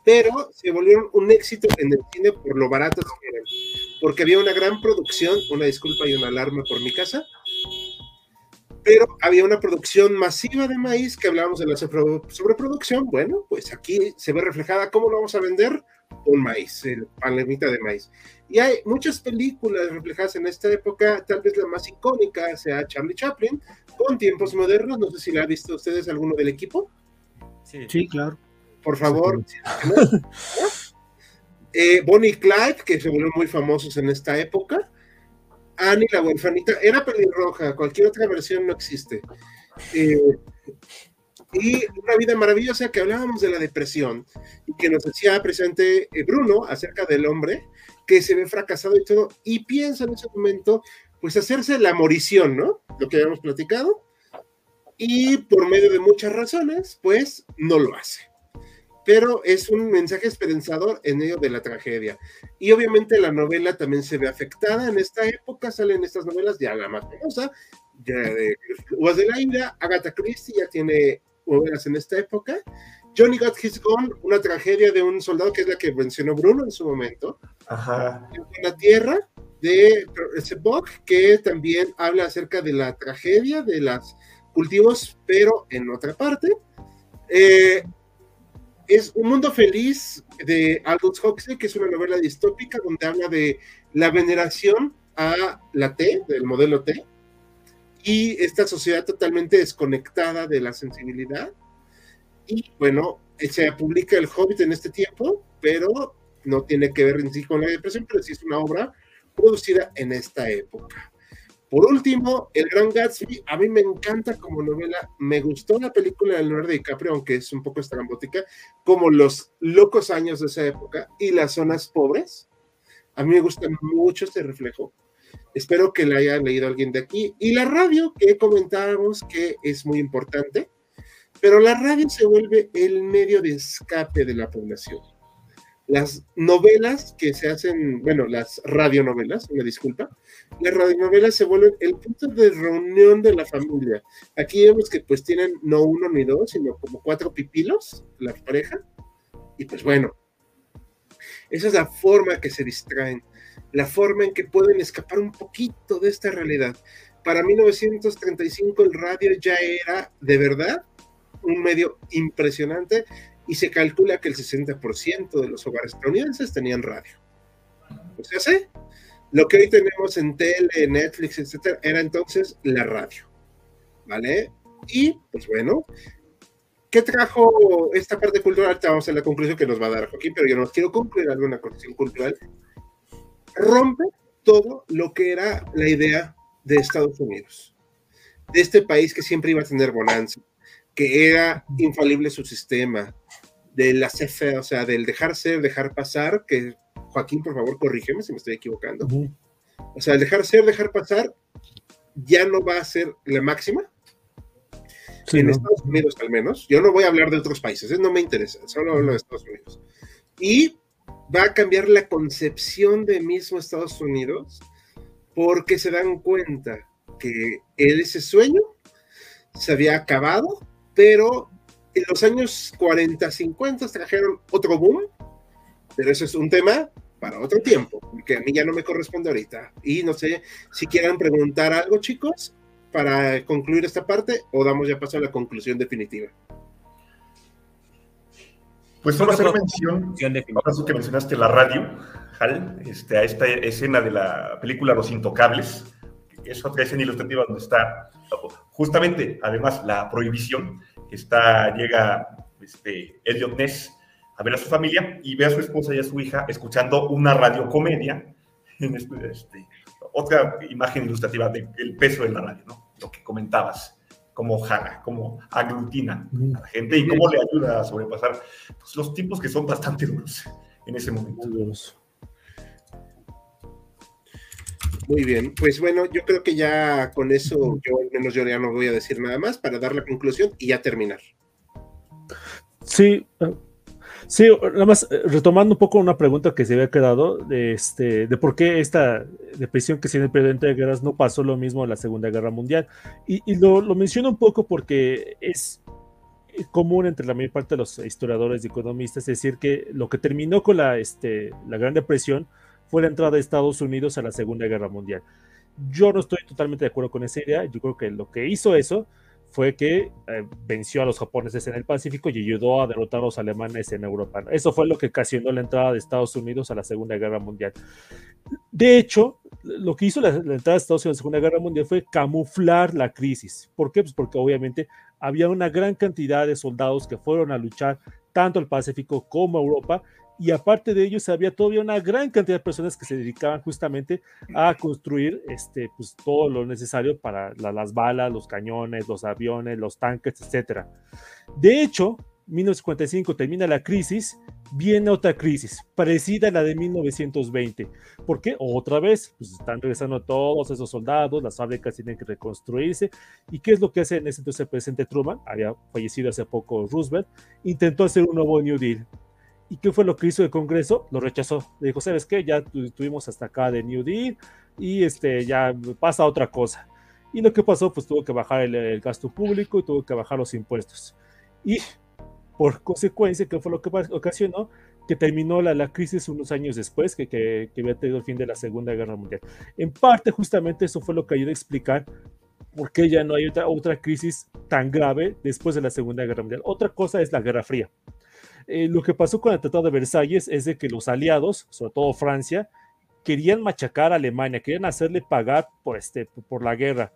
pero se volvieron un éxito en el cine por lo baratos que eran, porque había una gran producción, una disculpa y una alarma por mi casa, pero había una producción masiva de maíz que hablábamos de la sobreproducción. Bueno, pues aquí se ve reflejada cómo lo vamos a vender con maíz, el palemita de maíz. Y hay muchas películas reflejadas en esta época, tal vez la más icónica sea Charlie Chaplin, con tiempos modernos. No sé si la han visto ustedes alguno del equipo. Sí, sí claro. Por favor. eh, Bonnie y Clyde, que se volvieron muy famosos en esta época. Annie la huerfanita, era pelirroja, cualquier otra versión no existe. Eh, y una vida maravillosa que hablábamos de la depresión y que nos decía presente Bruno acerca del hombre que se ve fracasado y todo, y piensa en ese momento pues hacerse la morición, ¿no? Lo que habíamos platicado. Y por medio de muchas razones, pues no lo hace. Pero es un mensaje esperanzador en medio de la tragedia. Y obviamente la novela también se ve afectada. En esta época salen estas novelas, ya la más famosa, ya de Uvas de la India, Agatha Christie ya tiene novelas en esta época. Johnny Got His Gone, una tragedia de un soldado que es la que mencionó Bruno en su momento. Ajá. En la tierra de Sebok, que también habla acerca de la tragedia de los cultivos, pero en otra parte. Eh, es Un Mundo Feliz de Aldous Huxley, que es una novela distópica donde habla de la veneración a la T, del modelo T, y esta sociedad totalmente desconectada de la sensibilidad. Y bueno, se publica El Hobbit en este tiempo, pero no tiene que ver en sí con la depresión, pero sí es una obra producida en esta época. Por último, El Gran Gatsby, a mí me encanta como novela, me gustó la película de Leonardo DiCaprio, aunque es un poco estrambótica, como los locos años de esa época y las zonas pobres. A mí me gusta mucho este reflejo. Espero que la haya leído alguien de aquí. Y la radio, que comentábamos que es muy importante, pero la radio se vuelve el medio de escape de la población las novelas que se hacen, bueno, las radionovelas, me disculpa, las radionovelas se vuelven el punto de reunión de la familia. Aquí vemos que pues tienen no uno ni dos, sino como cuatro pipilos, la pareja, y pues bueno, esa es la forma que se distraen, la forma en que pueden escapar un poquito de esta realidad. Para 1935 el radio ya era de verdad un medio impresionante y se calcula que el 60% de los hogares estadounidenses tenían radio. O sea, ¿sí? lo que hoy tenemos en tele, Netflix, etcétera, era entonces la radio. ¿Vale? Y, pues bueno, ¿qué trajo esta parte cultural? Vamos a la conclusión que nos va a dar Joaquín, pero yo no quiero concluir alguna cuestión cultural. Rompe todo lo que era la idea de Estados Unidos, de este país que siempre iba a tener bonanza, que era infalible su sistema, de la CFE, o sea, del dejar ser, dejar pasar, que Joaquín, por favor, corrígeme si me estoy equivocando. O sea, el dejar ser, dejar pasar, ya no va a ser la máxima. en Estados Unidos, al menos. Yo no voy a hablar de otros países, ¿eh? no me interesa, solo hablo de Estados Unidos. Y va a cambiar la concepción de mismo Estados Unidos porque se dan cuenta que ese sueño se había acabado, pero en los años 40, 50 trajeron otro boom, pero eso es un tema para otro tiempo, que a mí ya no me corresponde ahorita. Y no sé si quieran preguntar algo, chicos, para concluir esta parte, o damos ya paso a la conclusión definitiva. Pues solo hacer mención, ahora que mencionaste la radio, Hal, este, a esta escena de la película Los Intocables, es otra escena ilustrativa donde está justamente, además, la prohibición está, llega este, Elliot Ness a ver a su familia y ve a su esposa y a su hija escuchando una radiocomedia. Este, este, otra imagen ilustrativa del peso de la radio, ¿no? Lo que comentabas, cómo jala, cómo aglutina a la gente y cómo le ayuda a sobrepasar pues, los tipos que son bastante duros en ese momento. Muy bien, pues bueno, yo creo que ya con eso, yo al menos yo ya no voy a decir nada más para dar la conclusión y ya terminar. Sí, eh, sí, nada más eh, retomando un poco una pregunta que se había quedado de, este, de por qué esta depresión que se tiene el de guerras no pasó lo mismo en la Segunda Guerra Mundial. Y, lo, lo menciono un poco porque es común entre la mayor parte de los historiadores y economistas decir que lo que terminó con la, este, la Gran Depresión fue la entrada de Estados Unidos a la Segunda Guerra Mundial. Yo no estoy totalmente de acuerdo con esa idea. Yo creo que lo que hizo eso fue que eh, venció a los japoneses en el Pacífico y ayudó a derrotar a los alemanes en Europa. Eso fue lo que ocasionó la entrada de Estados Unidos a la Segunda Guerra Mundial. De hecho, lo que hizo la, entrada de Estados Unidos a la Segunda Guerra Mundial fue camuflar la crisis. ¿Por qué? Pues porque obviamente había una gran cantidad de soldados que fueron a luchar tanto al Pacífico como a Europa y aparte de ellos había todavía una gran cantidad de personas que se dedicaban justamente a construir este, pues, todo lo necesario para las balas, los cañones, los aviones, los tanques, etc. De hecho, 1955 termina la crisis, viene otra crisis, parecida a la de 1920. ¿Por qué? Otra vez, pues están regresando todos esos soldados, las fábricas tienen que reconstruirse. ¿Y qué es lo que hace en ese entonces el presidente Truman? Había fallecido hace poco Roosevelt, intentó hacer un nuevo New Deal. ¿Y qué fue lo que hizo el Congreso? Lo rechazó. Le dijo, ¿sabes qué? Ya tuvimos hasta acá de New Deal y este, ya pasa otra cosa. Y lo que pasó, pues tuvo que bajar el, el gasto público y tuvo que bajar los impuestos. Y por consecuencia, ¿qué fue lo que ocasionó? Que terminó la, la crisis unos años después, que, que, que, había tenido el fin de la Segunda Guerra Mundial. En parte, justamente eso fue lo que ayudó a explicar por qué ya no hay otra, otra crisis tan grave después de la Segunda Guerra Mundial. Otra cosa es la Guerra Fría. Eh, lo que pasó con el Tratado de Versalles es de que los aliados, sobre todo Francia, querían machacar a Alemania, querían hacerle pagar por, este, por la guerra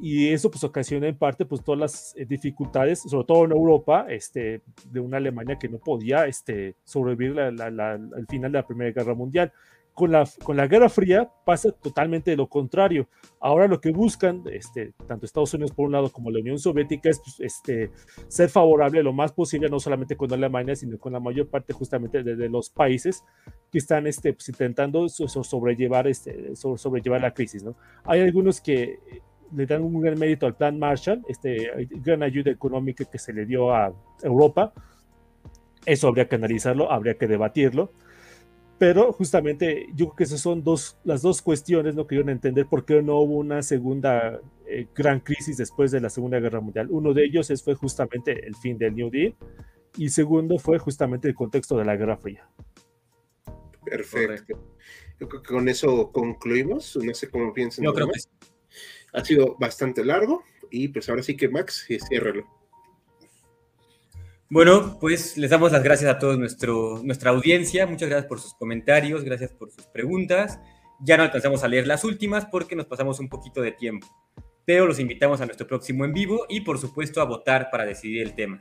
y eso pues ocasiona en parte pues todas las eh, dificultades, sobre todo en Europa, este, de una Alemania que no podía este, sobrevivir al final de la Primera Guerra Mundial. Con la, con la Guerra Fría pasa totalmente lo contrario. Ahora lo que buscan, este, tanto Estados Unidos por un lado como la Unión Soviética, es pues, este, ser favorable lo más posible, no solamente con Alemania, sino con la mayor parte justamente de, los países que están este, pues, intentando sobrellevar, este, sobrellevar la crisis. Hay algunos que le dan un gran mérito al plan Marshall, este, gran ayuda económica que se le dio a Europa. Eso habría que analizarlo, habría que debatirlo. Pero justamente yo creo que esas son dos, las dos cuestiones no querían entender por qué no hubo una segunda eh, gran crisis después de la Segunda Guerra Mundial. Uno de ellos es, fue justamente el fin del New Deal y segundo fue justamente el contexto de la Guerra Fría. Perfecto. Yo creo que con eso concluimos. No sé cómo piensan. Yo creo que sí. Ha sido bastante largo y pues ahora sí que Max, ciérralo. Bueno, pues les damos las gracias a toda nuestra audiencia. Muchas gracias por sus comentarios, gracias por sus preguntas. Ya no alcanzamos a leer las últimas porque nos pasamos un poquito de tiempo. Pero los invitamos a nuestro próximo en vivo y por supuesto a votar para decidir el tema.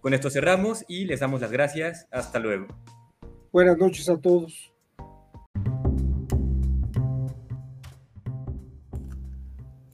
Con esto cerramos y les damos las gracias. Hasta luego. Buenas noches a todos.